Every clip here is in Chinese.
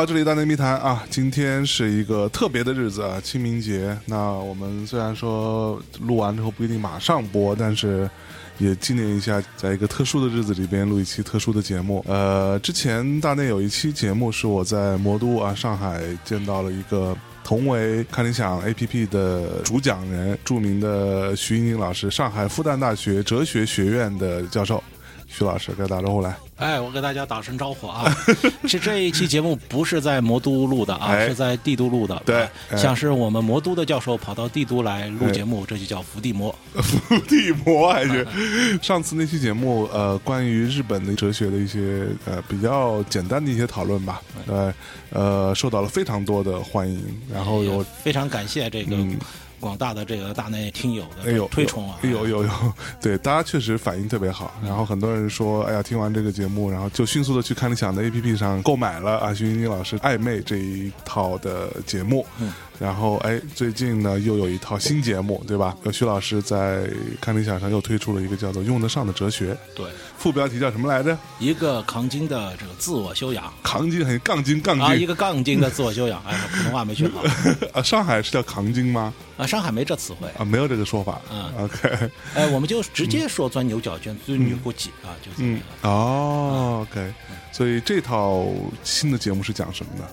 到，这里大内密谈啊，今天是一个特别的日子啊，清明节。那我们虽然说录完之后不一定马上播，但是也纪念一下，在一个特殊的日子里边录一期特殊的节目。呃，之前大内有一期节目是我在魔都啊上海见到了一个同为看理想 APP 的主讲人，著名的徐英宁老师，上海复旦大学哲学学院的教授。徐老师，给打招呼来。哎，我给大家打声招呼啊！是这一期节目不是在魔都录的啊，哎是在帝都录的。对像是我们魔都的教授跑到帝都来录节目，这就叫伏地魔。伏地魔还是上次那期节目，呃，关于日本的哲学的一些呃比较简单的一些讨论吧，呃呃，受到了非常多的欢迎，然后有非常感谢这个嗯广大的这个大内听友哎呦的推崇啊！有有有，对，大家确实反应特别好。然后很多人说，哎呀，听完这个节目，然后就迅速的去看理想的 APP 上购买了啊徐云宁老师《暧昧》这一套的节目。嗯然后哎，最近呢又有一套新节目，对吧？有徐老师在看理想上又推出了一个叫做《用得上的哲学》，对，副标题叫什么来着？一个扛金的这个自我修养扛金还是杠精？杠啊，一个杠精的自我修养。哎，普通话没学好 啊？上海是叫扛金吗？啊，上海没这词汇。啊，没有这个说法。嗯 OK，哎，我们就直接说钻牛角尖、钻牛角尖啊，就这嗯个。哦，OK，所以这套新的节目是讲什么的？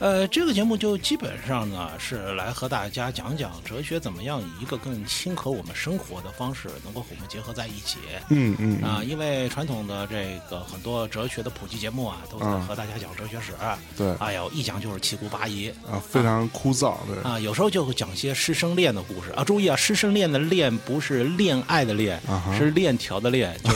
呃，这个节目就基本上呢是来和大家讲讲哲学怎么样以一个更亲和我们生活的方式，能够和我们结合在一起。嗯嗯啊，因为传统的这个很多哲学的普及节目啊，都在嗯和大家讲哲学史。对哎呦，一讲就是七姑八姨啊，非常枯燥，对。啊，有时候就会讲些师生恋的故事啊。注意啊，师生恋的恋不是恋爱的恋，啊是链条的链，就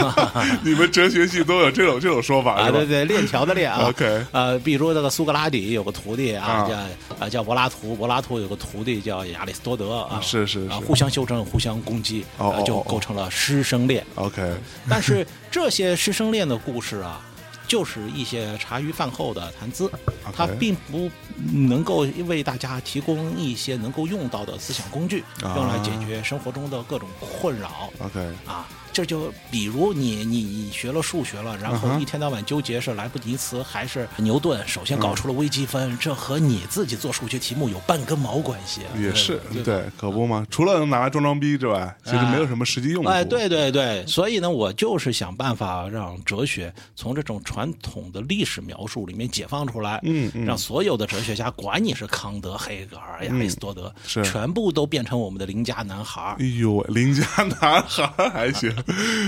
你们哲学系都有这种这种说法啊，是吧对对，链条的链啊。OK 呃，比如那个苏格拉底有个徒弟啊，啊。叫啊叫柏拉图，柏拉图有个徒弟叫亚里士多德啊，是是是。啊，互相修正，互相攻击，啊就构成了师生恋。OK，但是这些师生恋的故事啊，就是一些茶余饭后的谈资，它并不能够为大家提供一些能够用到的思想工具，啊。用来解决生活中的各种困扰。OK，啊，这就比如你你你学了数学了，然后一天到晚纠结是莱布尼茨还是牛顿，首先搞出了微积分，这和你自己做数学题目有半根毛关系啊？也是对对，可不嘛。除了能拿来装装逼之外，其实没有什么实际用处。哎，对对对，所以呢，我就是想办法让哲学从这种传统的历史描述里面解放出来，嗯嗯让所有的哲学家，管你是康德、黑格尔、亚里士多德，是全部都变成我们的邻家男孩哎呦，邻家男孩还行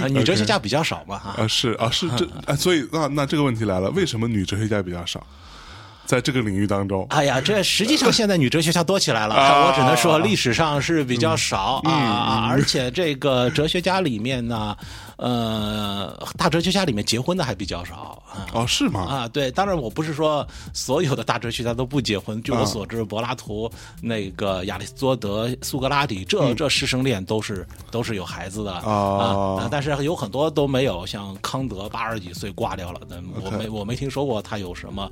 啊，女哲学家比较少嘛哈。啊，是啊，是这 啊，所以那那这个问题来了，为什么女哲学家比较少？在这个领域当中，哎呀，这实际上现在女哲学家多起来了，啊我只能说历史上是比较少、嗯啊，而且这个哲学家里面呢，呃，大哲学家里面结婚的还比较少啊。哦，是吗？啊，对，当然我不是说所有的大哲学家都不结婚。据我所知，柏拉图、那个亚里士多德、苏格拉底，这、这师生恋都是都是有孩子的哦啊，但是有很多都没有，像康德八十几岁挂掉了，那我没我没听说过他有什么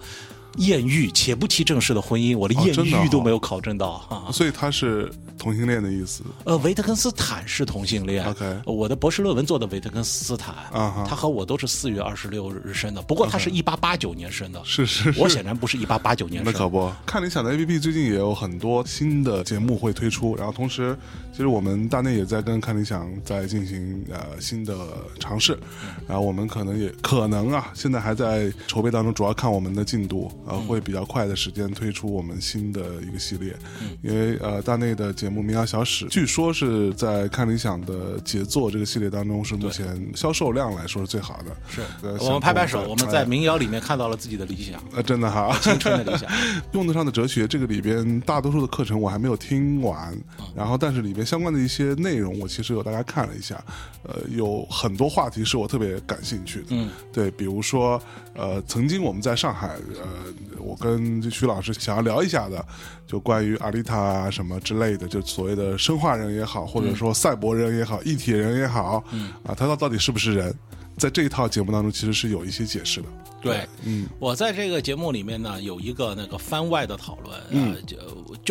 艳遇，且不提正式的婚姻，我的艳遇都没有考证到啊。所以他是同性恋的意思。呃，维特根斯坦是同性恋。OK 我的博士论文做的维特根斯坦，啊他和我都是四月二十六日生的，不过他是一八八九年生的。是是是，我显然不是一八八九年生。那可不，看理想的 APP 最近也有很多新的节目会推出，然后同时，其实我们大内也在跟看理想在进行呃新的尝试，然后我们可能也可能啊，现在还在筹备当中，主要看我们的进度，呃，会比较快的时间推出我们新的一个系列，因为呃大内的节目《民谣小史》，据说是在看理想的杰作这个系列当中是目前销售量来说是最好的，是呃我们拍拍手，我们在民谣里面看到了自己的理想，呃真的哈，青春的理想。用得上的哲学这个里边，大多数的课程我还没有听完，然后但是里边相关的一些内容，我其实有大家看了一下，呃，有很多话题是我特别感兴趣的，嗯，对，比如说，呃，曾经我们在上海，呃，我跟徐老师想要聊一下的，就关于阿丽塔啊什么之类的，就所谓的生化人也好，或者说赛博人也好，一体人也好，嗯，啊，他到到底是不是人？在这一套节目当中，其实是有一些解释的。对，嗯，我在这个节目里面呢，有一个那个番外的讨论，嗯，就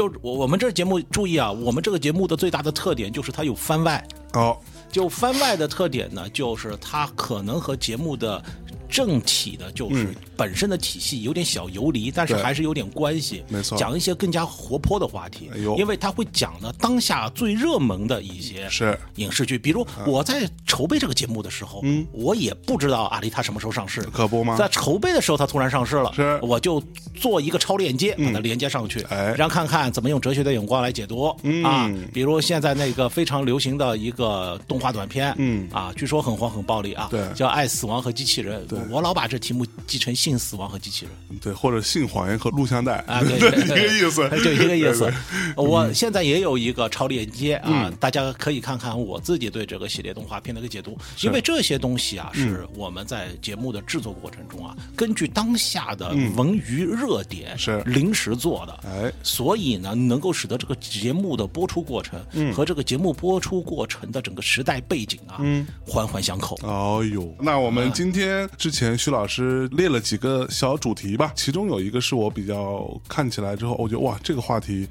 就我我们这节目注意啊，我们这个节目的最大的特点就是它有番外，哦，就番外的特点呢，就是它可能和节目的正体的，就是本身的体系有点小游离，但是还是有点关系。没错。讲一些更加活泼的话题。哎呦，因为他会讲的当下最热门的一些是。影视剧。比如我在筹备这个节目的时候，嗯，我也不知道阿丽塔什么时候上市，可不吗？在筹备的时候，它突然上市了，是。嗯我就做一个超链接，把它连接上去，哎。让看看怎么用哲学的眼光来解读、嗯。啊。比如现在那个非常流行的一个动画短片，嗯。啊，据说很黄很暴力啊，对。叫《爱死亡和机器人》，我老把这题目记成性死亡和机器人。对，或者性谎言和录像带啊，对，一个意思，就一个意思。我现在也有一个超链接啊，嗯。大家可以看看我自己对这个系列动画片的一个解读，因为这些东西啊，嗯。是我们在节目的制作过程中啊，根据当下的文娱热点嗯是。临时做的，哎，所以呢，能够使得这个节目的播出过程嗯。和这个节目播出过程的整个时代背景啊，环环相扣。哦呦，那我们今天之之前徐老师列了几个小主题吧，其中有一个是我比较看起来之后，我觉得哇，这个话题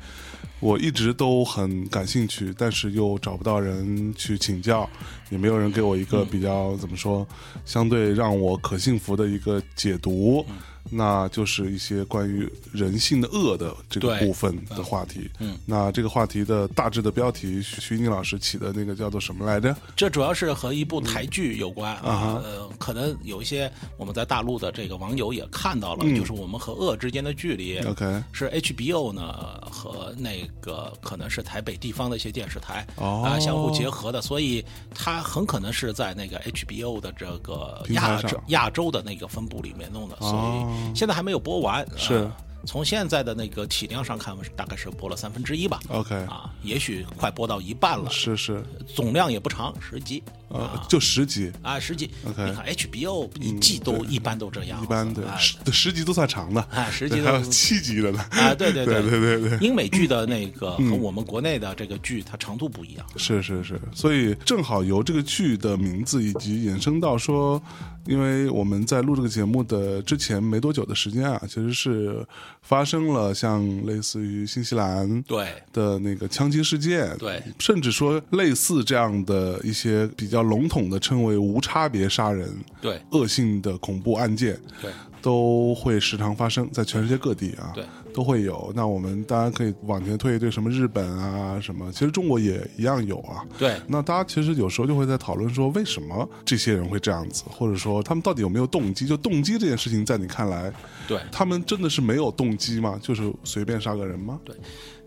我一直都很感兴趣，但是又找不到人去请教，也没有人给我一个比较、怎么说，相对让我可信服的一个解读。那就是一些关于人性的恶的这个部分的话题。嗯，那这个话题的大致的标题，徐徐宁老师起的那个叫做什么来着？这主要是和一部台剧有关嗯啊，呃，可能有一些我们在大陆的这个网友也看到了，就是我们和恶之间的距离。嗯 OK 是 HBO 呢和那个可能是台北地方的一些电视台哦啊相互结合的，所以它很可能是在那个 HBO 的这个亚洲亚洲的那个分部里面弄的，所哦以现在还没有播完。是。呃从现在的那个体量上看，大概是播了三分之一吧。OK 啊，也许快播到一半了。是是，总量也不长，十集。呃，就十集，啊，十集。OK 你看 HBO 一季都一般都这样，一般对，啊十十集都算长的，啊十集还有七集的呢。啊，对对。对对对对。英美剧的那个嗯。和我们国内的这个剧，它长度不一样。是是是，所以正好由这个剧的名字以及衍生到说，因为我们在录这个节目的之前没多久的时间啊，其实是发生了像类似于新西兰对。的那个枪击事件，对，甚至说类似这样的一些比较笼统的称为无差别杀人、对。恶性的恐怖案件，对都会时常发生在全世界各地啊，对，都会有。那我们当然可以往前推一推，什么日本啊，什么，其实中国也一样有啊。对那大家其实有时候就会在讨论说，为什么这些人会这样子，或者说他们到底有没有动机？就动机这件事情，在你看来，对，他们真的是没有动机吗？就是随便杀个人吗？对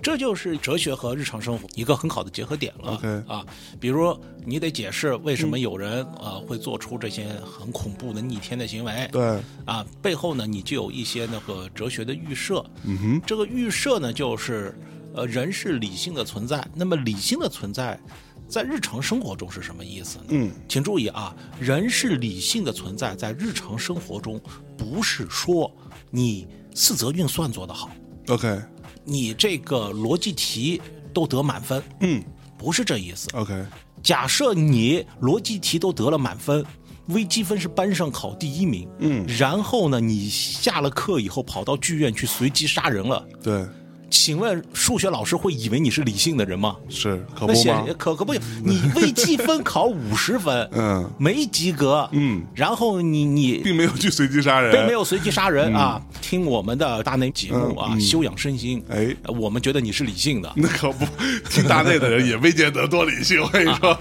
这就是哲学和日常生活一个很好的结合点了。啊，比如你得解释为什么有人、啊会做出这些很恐怖的逆天的行为。对，啊，背后呢，你就有一些那个哲学的预设。嗯哼，这个预设呢，就是呃，人是理性的存在。那么理性的存在，在日常生活中是什么意思呢？嗯，请注意啊，人是理性的存在，在日常生活中，不是说你四则运算做得好，OK，你这个逻辑题都得满分，嗯。不是这意思。，OK，假设你逻辑题都得了满分，微积分是班上考第一名，嗯，然后呢，你下了课以后跑到剧院去随机杀人了，对，请问数学老师会以为你是理性的人吗？是可不吗？可可不行，你微积分考五十分，嗯，没及格，嗯，然后你你并没有去随机杀人，并没有随机杀人啊，听我们的大内节目啊，修养身心，哎。呃我们觉得你是理性的，那可不，听大内的人也未见得多理性，我跟你说，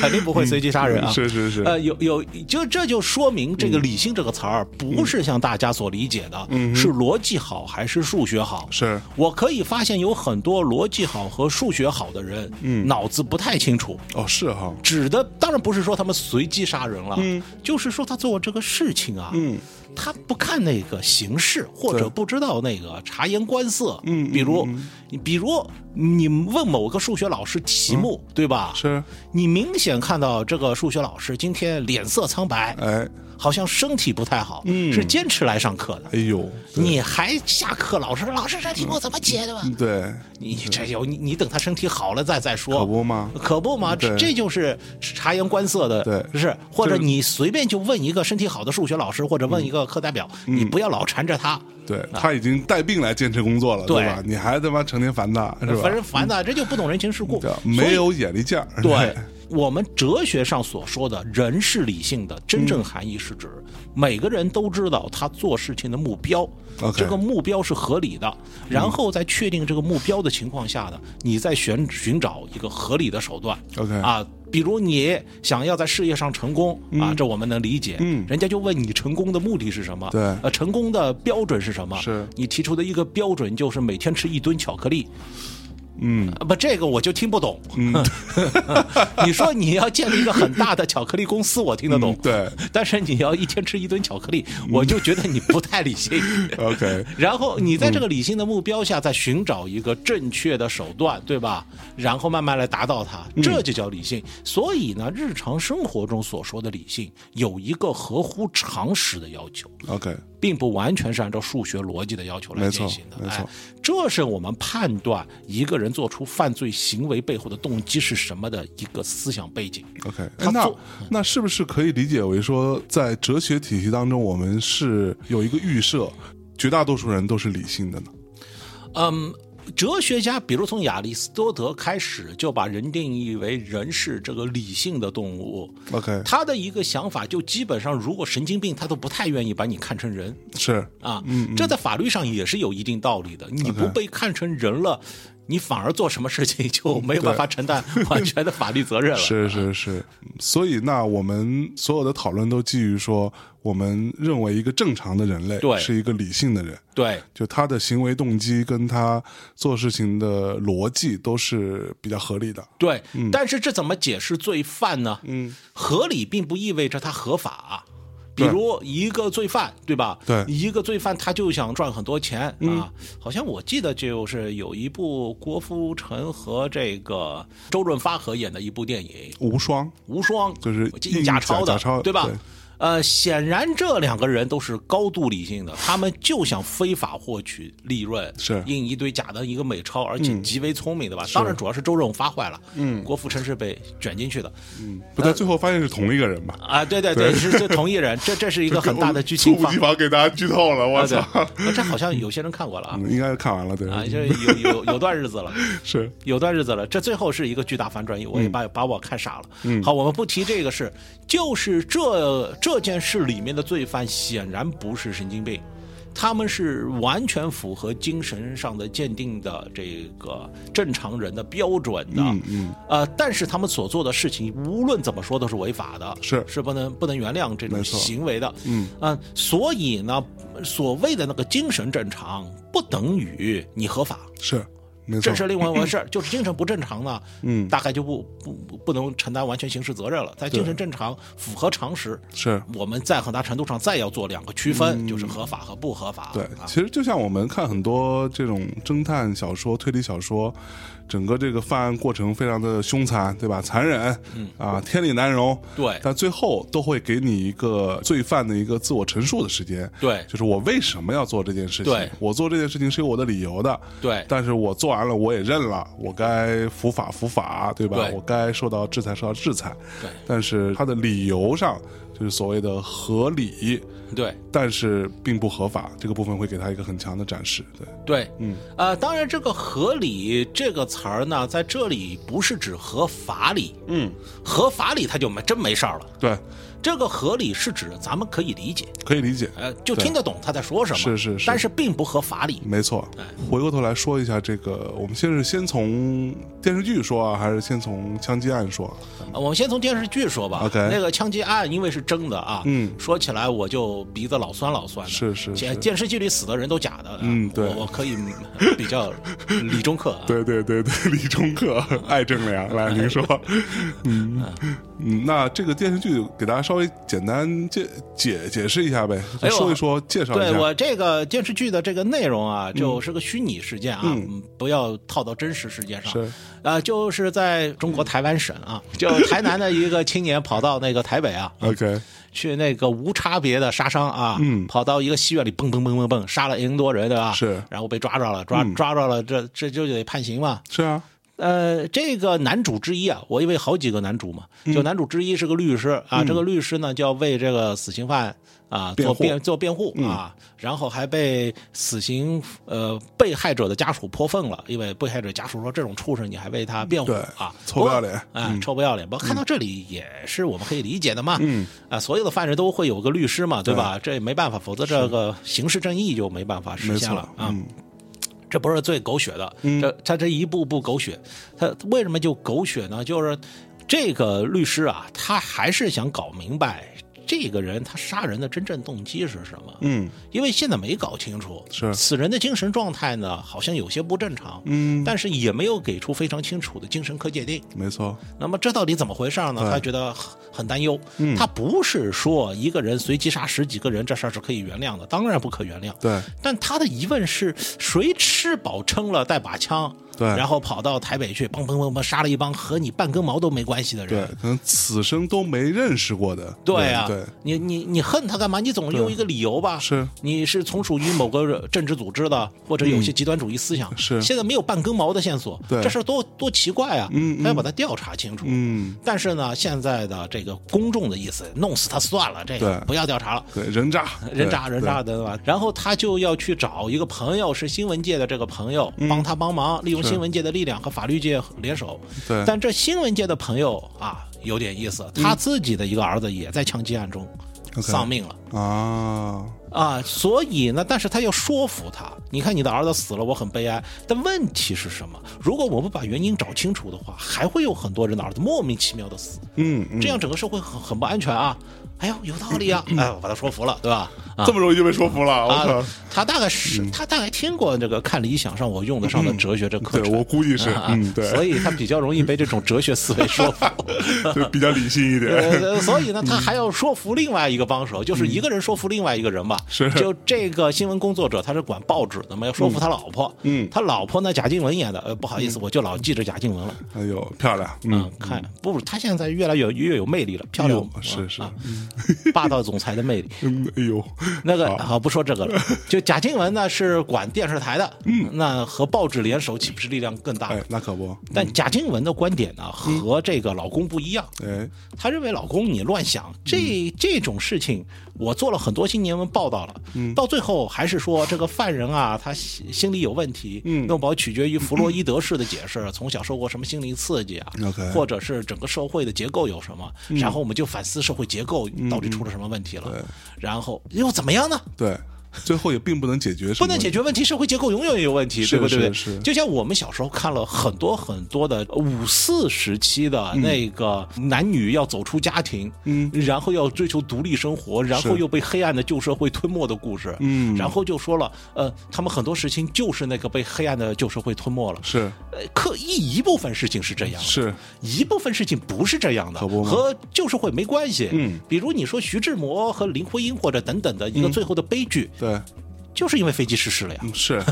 肯定不会随机杀人啊。是是是，呃，有有，就这就说明这个“理性”这个词儿不是像大家所理解的，是逻辑好还是数学好？是。我可以发现有很多逻辑好和数学好的人，嗯，脑子不太清楚。哦，是哈，指的当然不是说他们随机杀人了，嗯，就是说他做这个事情啊，嗯，他不看那个形势，或者不知道那个察言观色，嗯比如，你比如你问某个数学老师题目，对吧？嗯是，你明显看到这个数学老师今天脸色苍白，哎，好像身体不太好，嗯。是坚持来上课的。哎呦，你还下课，老师老师这题目怎么解的吧？对，你这有你你等他身体好了再再说，可不吗？可不吗，这这就是察言观色的，对。是或者你随便就问一个身体好的数学老师，或者问一个课代表，嗯。你不要老缠着他，对他已经带病来坚持工作了，对。对吧？你还他妈成天烦他，是吧？烦人烦的，这就不懂人情世故没有眼力见儿，对，我们哲学上所说的人是理性的，真正含义是指每个人都知道他做事情的目标这个目标是合理的，然后在确定这个目标的情况下呢，你再寻寻找一个合理的手段。OK 啊，比如你想要在事业上成功啊，这我们能理解。嗯人家就问你成功的目的是什么？对呃，成功的标准是什么？是你提出的一个标准就是每天吃一吨巧克力。嗯啊不，这个我就听不懂。嗯，你说你要建立一个很大的巧克力公司，我听得懂。嗯对但是你要一天吃一吨巧克力，我就觉得你不太理性。OK，然后你在这个理性的目标下，再寻找一个正确的手段，对吧？然后慢慢来达到它，这就叫理性。所以呢，日常生活中所说的理性，有一个合乎常识的要求。OK，并不完全是按照数学逻辑的要求来进行的，没错哎，这是我们判断一个人做出犯罪行为背后的动机是什么的一个思想背景。OK，那那是不是可以理解为说，在哲学体系当中，我们是有一个预设，绝大多数人都是理性的呢？嗯，哲学家比如从亚里士多德开始就把人定义为人是这个理性的动物。OK，他的一个想法就基本上，如果神经病，他都不太愿意把你看成人是啊。这在法律上也是有一定道理的。你不被看成人了，你反而做什么事情 就没有办法承担完全的法律责任了。是是是，所以那我们所有的讨论都基于说，我们认为一个正常的人类是一个理性的人，对就他的行为动机跟他做事情的逻辑都是比较合理的。对，但是这怎么解释罪犯呢？嗯，合理并不意味着他合法。比如一个罪犯，对吧？对嗯一个罪犯他就想赚很多钱、啊。好像我记得就是有一部郭富城和这个周润发合演的一部电影无双《无双》，就是印假钞的，对吧？对呃，显然这两个人都是高度理性的，他们就想非法获取利润，是。印一堆假的一个美钞，而且极为聪明，对吧？当然，主要是周润发坏了，嗯，郭富城是被卷进去的，嗯。不但，最后发现是同一个人吧？啊，对对对，是是同一人，这这是一个很大的剧情方猝不及，防给大家剧透了，我操！，这好像有些人看过了啊，嗯应该看完了，对，啊，就是有有 有段日子了。是。有段日子了，这最后是一个巨大反转，我也把、把我看傻了。嗯，好，我们不提这个事，就是这这件事里面的罪犯显然不是神经病，他们是完全符合精神上的鉴定的这个正常人的标准的。嗯嗯，呃，但是他们所做的事情无论怎么说都是违法的，是是不能不能原谅这种行为的。嗯啊、所以呢，所谓的那个精神正常，不等于你合法。是这，是另外一回事儿，就是精神不正常呢，嗯。大概就不不不不能承担完全刑事责任了。在精神正常、符合常识，是。我们在很大程度上再要做两个区分，就是合法和不合法。对，啊。其实就像我们看很多这种侦探小说、推理小说，整个这个犯案过程非常的凶残，对吧？残忍，嗯啊，天理难容。对但最后都会给你一个罪犯的一个自我陈述的时间。对就是我为什么要做这件事情？对我做这件事情是有我的理由的。对但是我做完了，我也认了，我该伏法伏法，对吧？对我该受到制裁受到制裁。对但是他的理由上，就是所谓的合理，对。但是并不合法，这个部分会给他一个很强的展示。对，对，嗯，呃，当然，这个“合理”这个词儿呢，在这里不是指合法理，嗯，合法理他就没真没事儿了。对，这个合理是指咱们可以理解，可以理解，呃，就听得懂他在说什么，是是是。但是并不合法理。没错。回过头来说一下这个，我们先是先从电视剧说啊，还是先从枪击案说？我们先从电视剧说吧。OK 那个枪击案因为是真的啊，嗯。说起来我就鼻子老酸老酸的。是是是电电视剧里死的人都假的。嗯对我我可以嗯比较理中客啊。对对对对，李中克、爱正良，来您说，嗯嗯，那这个电视剧给大家稍微简单解解解释一下呗，说一说，介绍一下。对我这个电视剧的这个内容啊，就是个虚拟事件啊，不要套到真实事件上。是啊、就是在中国台湾省啊，就台南的一个青年跑到那个台北啊，OK，去那个无差别的杀伤啊，嗯。跑到一个戏院里蹦蹦蹦蹦蹦杀了 N 多人，对吧？是。然后被抓着了，抓、嗯。抓着了，这这就得判刑嘛。是啊，呃，这个男主之一啊，我因为好几个男主嘛，就男主之一是个律师啊，这个律师呢就要为这个死刑犯啊做辩做辩护啊，然后还被死刑呃被害者的家属泼粪了，因为被害者家属说这种畜生你还为他辩护啊，臭不要脸，啊，臭不要脸。不过看到这里也是我们可以理解的嘛，嗯啊，所有的犯人都会有个律师嘛，对吧？这也没办法，否则这个刑事正义就没办法实现了啊。这不是最狗血的，这他这一步步狗血，他为什么就狗血呢？就是这个律师啊，他还是想搞明白。这个人他杀人的真正动机是什么？嗯，因为现在没搞清楚，是此人的精神状态呢，好像有些不正常。嗯，但是也没有给出非常清楚的精神科界定。没错。那么这到底怎么回事呢？他觉得很担忧。嗯，他不是说一个人随机杀十几个人这事儿是可以原谅的，当然不可原谅。对。但他的疑问是谁吃饱撑了带把枪？对，然后跑到台北去，砰砰砰砰杀了一帮和你半根毛都没关系的人，对，可能此生都没认识过的。对啊，对，你你你恨他干嘛？你总用一个理由吧？是，你是从属于某个政治组织的，或者有些极端主义思想。是，现在没有半根毛的线索，对，这事多多奇怪啊！嗯，他要把它调查清楚。嗯，但是呢，现在的这个公众的意思，弄死他算了，这个不要调查了。对，人渣，人渣，人渣的对吧？然后他就要去找一个朋友，是新闻界的这个朋友，帮他帮忙，利用新闻界的力量和。法律界联手，对，但这新闻界的朋友啊，有点意思，他自己的一个儿子也在枪击案中丧命了。啊啊，所以呢，但是他要说服他，你看你的儿子死了，我很悲哀，但问题是什么？如果我们把原因找清楚的话，还会有很多人的儿子莫名其妙的死，嗯，这样整个社会很很不安全啊。哎呦，有道理啊！哎，我把他说服了，对吧？这么容易就被说服了？啊，他大概是他大概听过这个看理想上我用得上的哲学这课程，我估计是，嗯，对，所以他比较容易被这种哲学思维说服，就比较理性一点。所以呢，他还要说服另外一个帮手，就是一个人说服另外一个人吧。是，就这个新闻工作者，他是管报纸的嘛，要说服他老婆。嗯，他老婆呢，贾静雯演的。呃，不好意思，我就老记着贾静雯了。哎呦，漂亮！嗯，看不，他现在越来越越有魅力了，漂亮。是是，霸道。总裁的魅力，哎呦，那个好。不说这个了。就贾静雯呢是管电视台的，嗯，那和报纸联手岂不是力量更大？那可不。但贾静雯的观点呢和这个老公不一样，哎，他认为老公你乱想，这这种事情我做了很多新闻报道了，嗯，到最后还是说这个犯人啊他心理有问题，嗯，弄不好取决于弗洛伊德式的解释，从小受过什么心理刺激啊或者是整个社会的结构有什么，然后我们就反思社会结构到底出了什么问题了。然后又怎么样呢？对。最后也并不能解决，不能解决问题，社会结构永远也有问题，对不对？是，就像我们小时候看了很多很多的五四时期的那个男女要走出家庭，嗯，然后要追求独立生活，然后又被黑暗的旧社会吞没的故事，嗯，然后就说了，呃，他们很多事情就是那个被黑暗的旧社会吞没了，是，呃，刻意一部分事情是这样，是。一部分事情不是这样的，和旧社会没关系，嗯，比如你说徐志摩和林徽因或者等等的一个最后的悲剧，对。就是因为飞机失事了呀，是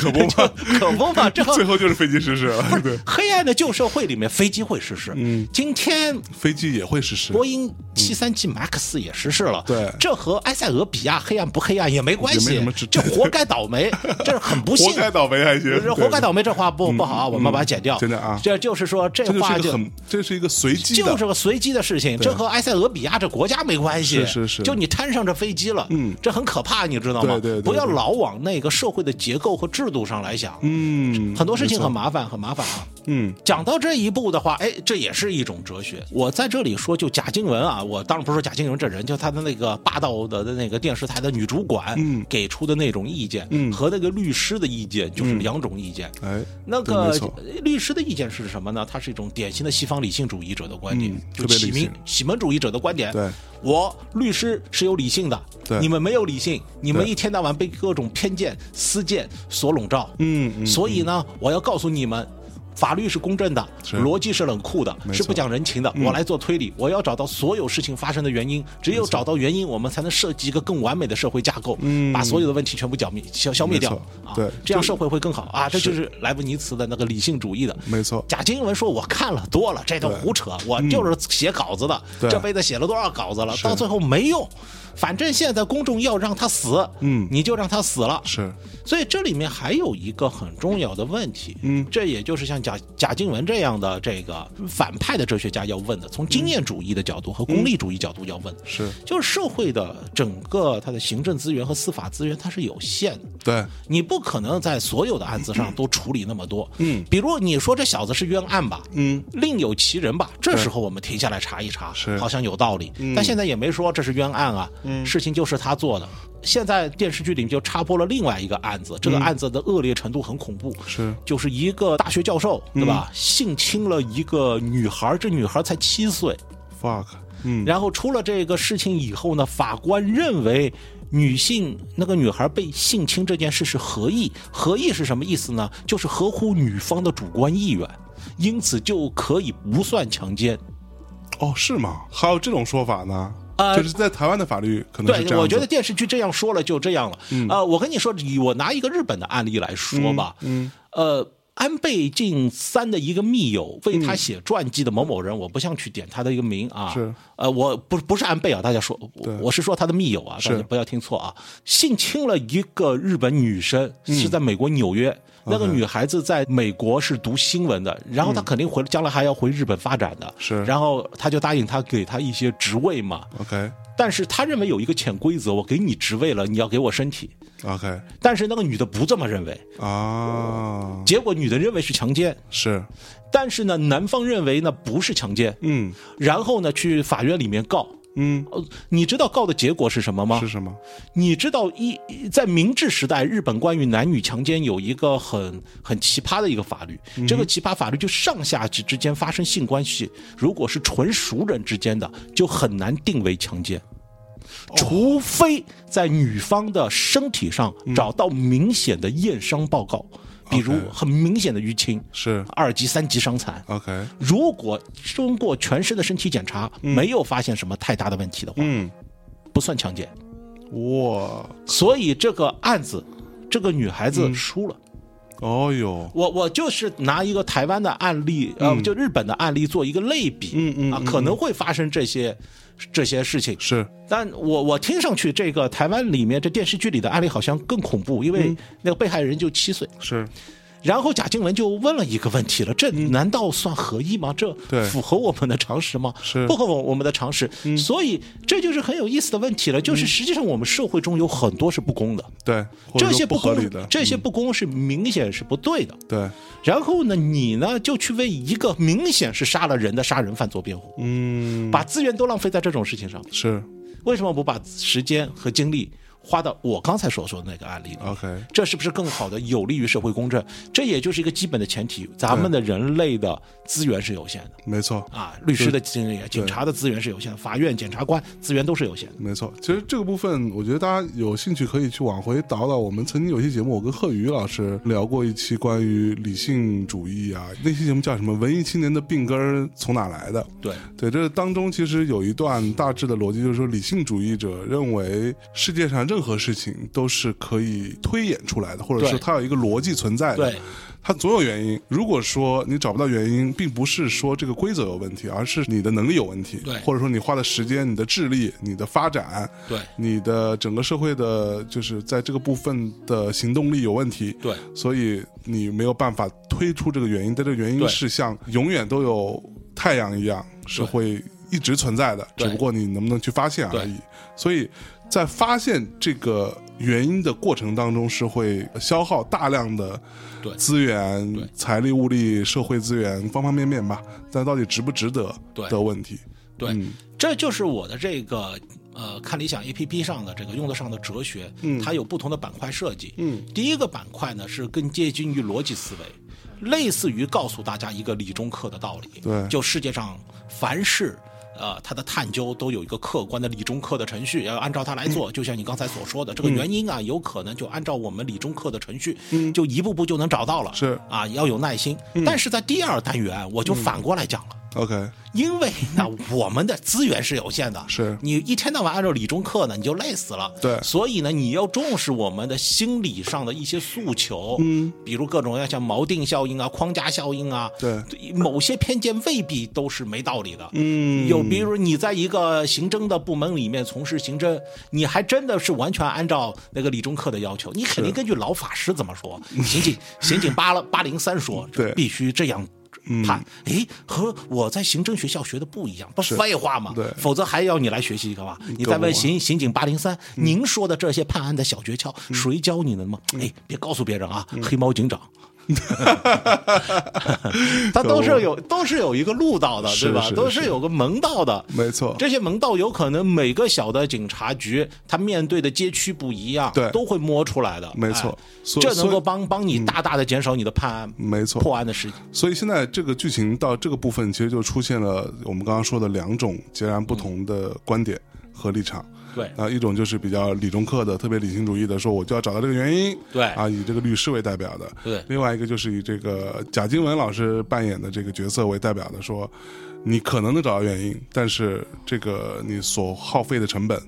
可不嘛，可不嘛，这 最后就是飞机失事了。对，黑暗的旧社会里面飞机会失事，嗯，今天飞机也会失事，波音七三七 MAX 也失事了，对，这和埃塞俄比亚黑暗不黑暗也没关系，就活该倒霉，这是很不幸，活该倒霉还行，活该倒霉这话不不好，我们把它剪掉，真的啊，这就是说这话就很，这是一个随机，就是个随机的事情，这和埃塞俄比亚这国家没关系，是是是，就你摊上这飞机了，嗯，这很可怕，你知道吗？对对，不要老往那个。社会的结构和制度上来想，嗯，很多事情很麻烦，很麻烦啊。嗯，讲到这一步的话，哎，这也是一种哲学。我在这里说，就贾静雯啊，我当然不是说贾静雯这人，就她的那个霸道的那个电视台的女主管，嗯，给出的那种意见，嗯，和那个律师的意见就是两种意见。哎，那个律师的意见是什么呢？他是一种典型的西方理性主义者的观点，就启明启蒙主义者的观点。对，我律师是有理性的，对，你们没有理性，你们一天到晚被各种偏见、私见所笼罩。嗯，所以呢，我要告诉你们。法律是公正的，逻辑是冷酷的，是不讲人情的。我来做推理，我要找到所有事情发生的原因。只有找到原因，我们才能设计一个更完美的社会架构，把所有的问题全部剿灭、消消灭掉。啊，对，这样社会会更好啊！这就是莱布尼茨的那个理性主义的。没错。贾金文说：“我看了多了，这都胡扯，我就是写稿子的，这辈子写了多少稿子了，到最后没用。”反正现在公众要让他死，嗯。你就让他死了。是，所以这里面还有一个很重要的问题，嗯，这也就是像贾贾静雯这样的这个反派的哲学家要问的，从经验主义的角度和功利主义角度要问。的，是。就是社会的整个它的行政资源和司法资源它是有限的，对，你不可能在所有的案子上都处理那么多。嗯，比如你说这小子是冤案吧，嗯，另有其人吧，这时候我们停下来查一查，是。好像有道理。但现在也没说这是冤案啊，事情就是他做的。现在电视剧里面就插播了另外一个案子，这个案子的恶劣程度很恐怖，是就是一个大学教授，对吧？性侵了一个女孩，这女孩才七岁，fuck，嗯，然后出了这个事情以后呢，法官认为女性那个女孩被性侵这件事是合意，合意是什么意思呢？就是合乎女方的主观意愿，因此就可以不算强奸。哦，是吗？还有这种说法呢？呃就是在台湾的法律可能是这对。我觉得电视剧这样说了就这样了。呃，我跟你说，以我拿一个日本的案例来说吧，嗯，呃。安倍晋三的一个密友为他写传记的某某人，我不想去点他的一个名啊。是，呃，我不不是安倍啊，大家说，我我是说他的密友啊，是大家不要听错啊。性侵了一个日本女生，嗯是在美国纽约。那个女孩子在美国是读新闻的，然后她肯定回将来还要回日本发展的。嗯是然后他就答应他给她一些职位嘛。OK 但是他认为有一个潜规则，我给你职位了，你要给我身体。OK 但是那个女的不这么认为，啊，结果女的认为是强奸，是，但是呢，男方认为呢不是强奸，嗯然后呢去法院里面告。嗯，呃，你知道告的结果是什么吗是？什么？你知道一在明治时代，日本关于男女强奸有一个很很奇葩的一个法律，这个奇葩法律就上下级之间发生性关系，如果是纯熟人之间的，就很难定为强奸。除非在女方的身体上找到明显的验伤报告，比如很明显的淤青、是。二级、三级伤残。OK，如果通过全身的身体检查没有发现什么太大的问题的话，嗯，不算强奸。哇，所以这个案子，这个女孩嗯。子输了。哦哟，我我就是拿一个台湾的案例，呃，就日本的案例做一个类比，嗯嗯啊，可能会发生这些这些事情。是但我我听上去，这个台湾里面这电视剧里的案例好像更恐怖，因嗯为那个被害人就七岁。是，然后贾静雯就问了一个问题了：这难道算合意吗？这符合我们的常识吗？是。嗯不合我们的常识。所以这就是很有意思的问题了。就是实际上我们社会中有很多是不公的，对，这些不合公理的，这些不公是明显是不对的。对，然后呢，你呢就去为一个明显是杀了人的杀人犯做辩护，嗯，把资源都浪费在这种事情上，是。为什么不把时间和精力花到我刚才所说的那个案例里？OK，这是不是更好的有利于社会公正？这也就是一个基本的前提，咱们的人类的资源是有限的没错，啊，律师的资源、警察的资源是有限的，法院、检察官资源都是有限的。没错，其实这个部分，我觉得大家有兴趣可以去往回倒倒。我们曾经有一期节目，我跟贺宇老师聊过一期关于理性主义啊，那期节目叫什么？文艺青年的病根儿从哪来的？对，对，这当中其实有一段大致的逻辑，就是说理性主义者认为世界上任何事情都是可以推演出来的，或者对说它有一个逻辑存在的。对，它总有原因。如果说你找不到原因，并不是说这个规则有问题，而是你的能力有问题，对或者说你花的时间、你的智力、你的发展，对，你的整个社会的，就是在这个部分的行动力有问题，对，所以你没有办法推出这个原因。但这个原因是像永远都有太阳一样，是会一直存在的，只不过你能不能去发现而已。所以在发现这个原因的过程当中，是会消耗大量的对资源、财力、物力、社会资源方方面面吧。但到底值不值得对的问题，对，嗯这就是我的这个呃看理想 A P P 上的这个用得上的哲学，嗯它有不同的板块设计。嗯，第一个板块呢是更接近于逻辑思维，类似于告诉大家一个理中客的道理。对就世界上凡事。呃，它的探究都有一个客观的理中客的程序，要按照它来做。就像你刚才所说的，这个原因啊，有可能就按照我们理中客的程序，就一步步就能找到了。是啊，要有耐心。但是在第二单元，我就反过来讲了。OK，因为呢，我们的资源是有限的，是。你一天到晚按照理中课呢，你就累死了。对。所以呢，你要重视我们的心理上的一些诉求，嗯，比如各种要像锚定效应啊、框架效应啊，对，某些偏见未必都是没道理的。嗯，有比如你在一个刑侦的部门里面从事刑侦，你还真的是完全按照那个理中课的要求，你肯定根据老法师怎么说，刑警刑警八了八零三说，对。必须这样。判，诶，和我在刑侦学校学的不一样，不废话吗？对否则还要你来学习干嘛？你再问刑刑警八零三，您说的这些判案的小诀窍，谁教你的吗？哎，别告诉别人啊，黑猫警长。他都是有都是有一个路道的，对吧？是是都是有个门道的。没错，这些门道有可能每个小的警察局，他面对的街区不一样，对都会摸出来的。没错哎这能够帮帮你大大的减少你的判案、没错破案的时间。所以现在这个剧情到这个部分，其实就出现了我们刚刚说的两种截然不同的观点和立场。对啊，一种就是比较理中客的，特别理性主义的，说我就要找到这个原因。对啊，以这个律师为代表的。对另外一个就是以这个贾静雯老师扮演的这个角色为代表的，说你可能能找到原因，但是这个你所耗费的成本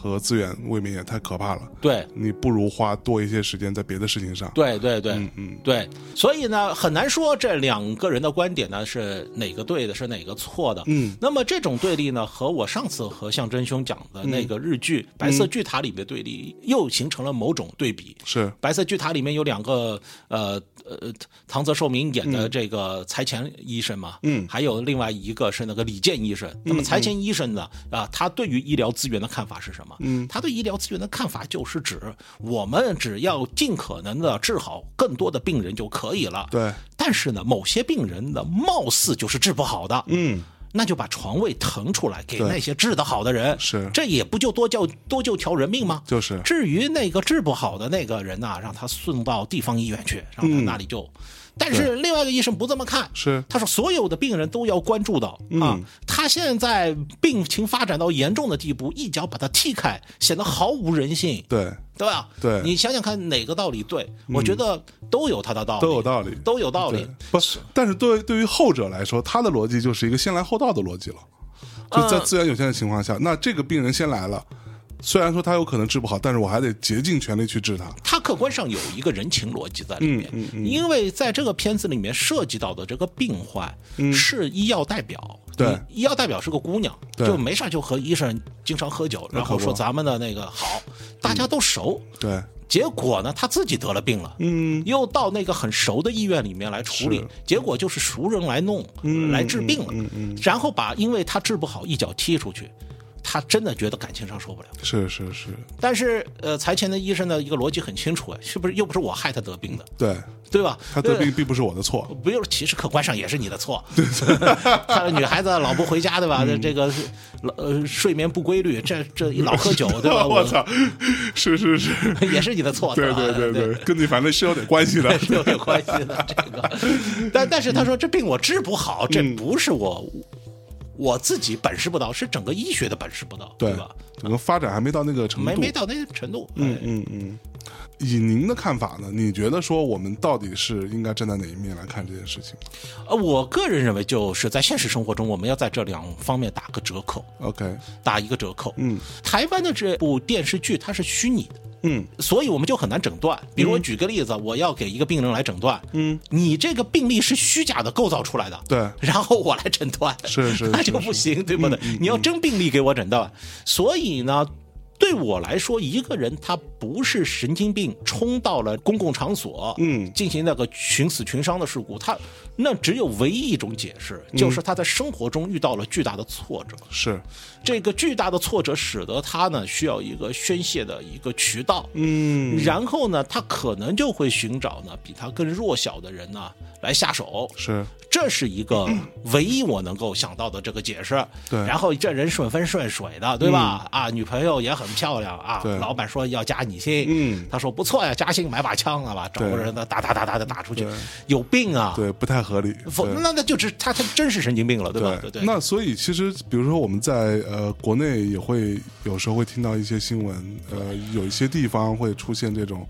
和资源未免也太可怕了。对你不如花多一些时间在别的事情上。对对对，嗯嗯，对，所以呢，很难说这两个人的观点呢是哪个对的，是哪个错的。嗯，那么这种对立呢，和我上次和向真兄讲的那个日剧《白色巨塔》里面的对立，又形成了某种对比。是白色巨塔里面有两个呃呃唐泽寿明演的这个财前医生嘛，嗯还有另外一个是那个李健医生。那么财前医生呢，啊，他对于医疗资源的看法是什么？嗯，他对医疗资源的看法就是指我们只要尽可能的治好更多的病人就可以了。对，但是呢，某些病人呢，貌似就是治不好的。嗯，那就把床位腾出来给那些治得好的人，是这也不就多救多救条人命吗？就是至于那个治不好的那个人呐、让他送到地方医院去，让他那里就。但是另外一个医生不这么看，是。他说所有的病人都要关注到、嗯。啊，他现在病情发展到严重的地步，一脚把他踢开，显得毫无人性，对，对吧？对。嗯你想想看哪个道理对？我觉得都有他的道理，都有道理。都有道理。不是，但是对对于后者来说，他的逻辑就是一个先来后到的逻辑了。就在呃资源有限的情况下，那这个病人先来了，虽然说他有可能治不好，但是我还得竭尽全力去治他。他客观上有一个人情逻辑在里面，嗯因为在这个片子里面涉及到的这个病患是医药代表，嗯对。嗯医药代表是个姑娘，就没事就和医生经常喝酒，然后说咱们的那个好，大家都熟。对，结果呢，他自己得了病了，嗯，又到那个很熟的医院里面来处理，结果就是熟人来弄，来治病了，然后把因为他治不好一脚踢出去，他真的觉得感情上受不了。是是是，但是呃，财前的医生的一个逻辑很清楚，是不是又不是我害他得病的，对对吧？他得呃病并不是我的错。不用，其实客观上也是你的错。他的女孩子老不回家，对吧？这这个老呃睡眠不规律，这这一老喝酒，对吧？我操，是是是，也是你的错，对？对对对对，跟你反正是有点关系的。是有点关系的这个。但但是他说这病我治不好，这不是我我自己本事不到，是整个医学的本事不到，对吧？整个发展还没到那个程度。没没到那个程度，嗯哎嗯嗯。以您的看法呢？你觉得说我们到底是应该站在哪一面来看这件事情呃，我个人认为，就是在现实生活中，我们要在这两方面打个折扣，？OK，打一个折扣。嗯台湾的这部电视剧它是虚拟的。嗯所以我们就很难诊断。比如我举个例子，我要给一个病人来诊断，嗯，你这个病例是虚假的构造出来的，对 然后我来诊断，是是 那就不行，对不对？嗯你要真病例给我诊断，所以呢。对我来说，一个人他不是神经病冲到了公共场所，嗯。进行那个群死群伤的事故，他那只有唯一一种解释，嗯就是他在生活中遇到了巨大的挫折，是。这个巨大的挫折使得他呢需要一个宣泄的一个渠道，嗯。然后呢，他可能就会寻找呢比他更弱小的人呢来下手，是这是一个 唯一我能够想到的这个解释。对然后这人顺风顺水的，对吧？啊，女朋友也很漂亮啊对，老板说要加你薪，嗯他说不错呀，加薪买把枪啊吧，找个人呢打打打打的打出去，有病啊！对不太合理。否那那就只他他真是神经病了，对吧？对对。那所以其实，比如说我们在呃国内也会有时候会听到一些新闻，呃，有一些地方会出现这种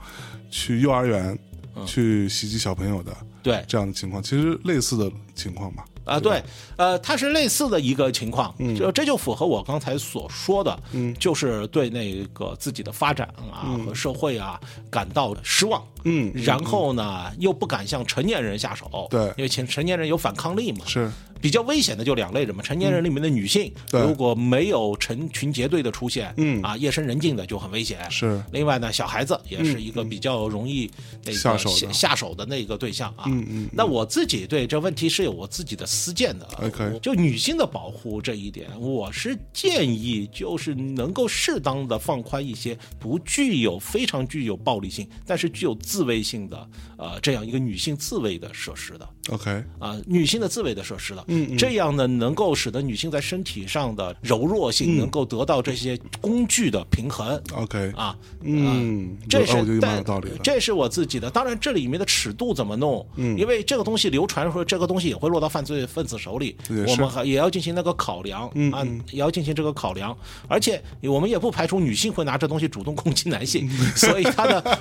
去幼儿园嗯去袭击小朋友的对。这样的情况，其实类似的情况吧。啊，对，呃，它是类似的一个情况，这这就符合我刚才所说的，嗯。就是对那个自己的发展啊和社会啊感到失望，嗯，然后呢又不敢向成年人下手，对。因为成成年人有反抗力嘛，是比较危险的就两类人嘛，成年人里面的女性，对如果没有成群结队的出现，嗯啊，夜深人静的就很危险。是，另外呢，小孩子也是一个比较容易那个下手的下下手的那个对象啊。嗯嗯那我自己对这问题是有我自己的私见的。OK 就女性的保护这一点，我是建议就是能够适当的放宽一些，不具有非常具有暴力性，但是具有自卫性的呃这样一个女性自卫的设施的。OK，啊、女性的自卫的设施了，嗯嗯这样呢，能够使得女性在身体上的柔弱嗯性能够得到这些工具的平衡 OK，啊，嗯，这是我觉得蛮但有道理的。这是我自己的。当然，这里面的尺度怎么弄？嗯，因为这个东西流传说这个东西也会落到犯罪分子手里我们还也要进行那个考量，嗯啊，也要进行这个考量。而且我们也不排除女性会拿这东西主动攻击男性，所以他的。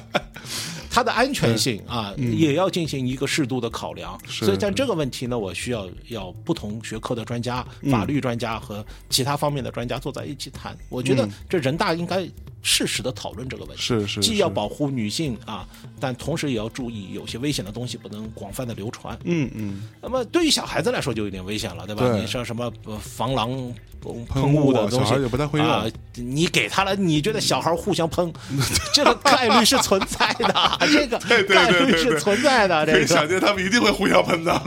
它的安全性啊，也要进行一个适度的考量。所以在这个问题呢，我需要要不同学科的专家、嗯。法律专家和其他方面的专家坐在一起谈。我觉得这人大应该适时的讨论这个问题。嗯是是既要保护女性啊，但同时也要注意有些危险的东西不能广泛的流传。嗯嗯，那么对于小孩子来说就有点危险了，对吧？对你像什么呃防狼喷喷雾的东西，小孩也不太会用啊，你给他了，你觉得小孩互相喷，这个概率是存在的，这个概率是存在的，这个想见他们一定会互相喷的。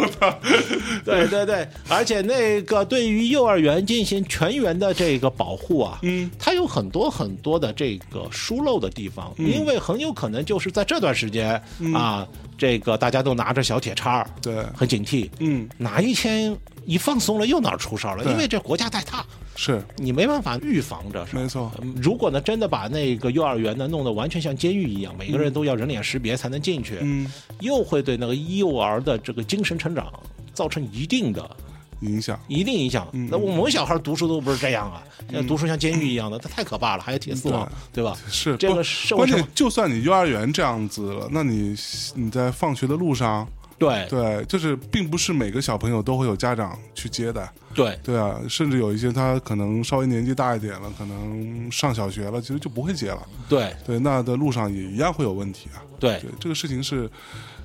对对对，而且那个对于幼儿园进行全员的这个保护啊，嗯，它有很多很多的这个疏漏的地方，因为很有可能就是在这段时间、啊，这个大家都拿着小铁叉儿，对。很警惕，嗯，哪一天一放松了，又哪儿出事儿了？因为这国家太大。是。你没办法预防这事，没错。嗯如果呢，真的把那个幼儿园呢弄得完全像监狱一样，每个人都要人脸识别才能进去，嗯，又会对那个幼儿的这个精神成长造成一定的影响。一定影响。嗯那我们小孩读书都不是这样啊，现在读书像监狱一样的，他太可怕了，还有铁丝网，对。吧？是这个不社会，关键就算你幼儿园这样子了，那你你在放学的路上，对。对，就是并不是每个小朋友都会有家长去接的，对。对啊，甚至有一些他可能稍微年纪大一点了，可能上小学了，其实就不会接了，对。对，那的路上也一样会有问题啊，对。对，这个事情是。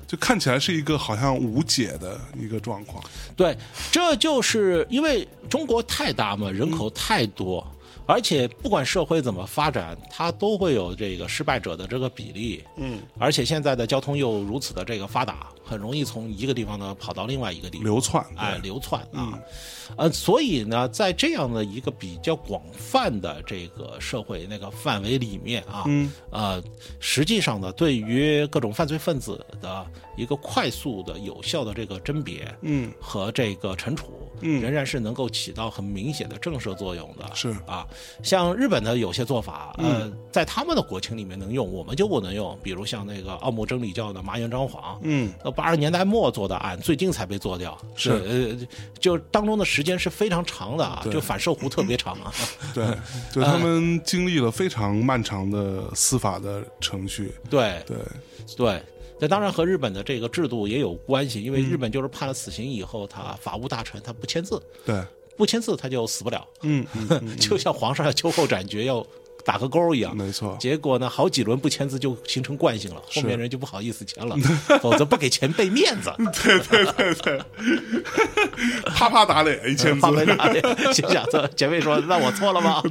就看起来是一个好像无解的一个状况，对，这就是因为中国太大嘛，人口太多。而且不管社会怎么发展，它都会有这个失败者的这个比例。嗯，而且现在的交通又如此的这个发达，很容易从一个地方呢跑到另外一个地方。流窜，哎，流窜啊，呃，所以呢，在这样的一个比较广泛的这个社会那个范围里面啊，嗯，呃，实际上呢，对于各种犯罪分子的一个快速的、有效的这个甄别，嗯，和这个惩处，嗯仍然是能够起到很明显的震慑作用的。是啊，像日本的有些做法，呃，嗯在他们的国情里面能用，我们就不能用。比如像那个奥姆真理教的麻原彰晃，嗯，那八十年代末做的案，最近才被做掉，是。呃，就当中的时间是非常长的啊，就反射弧特别长啊。对，就他们经历了非常漫长的司法的程序，对。对，对。那当然和日本的这个制度也有关系，因为日本就是判了死刑以后，他法务大臣他不签字，对，不签字他就死不了，嗯 嗯，就像皇上要秋后斩决要打个勾一样。没错，结果呢，好几轮不签字就形成惯性了，后面人就不好意思签了，否则不给前辈面子。对对对对 啪啪打脸一千字啪啪打脸，心想这前辈说：“那我错了吗？”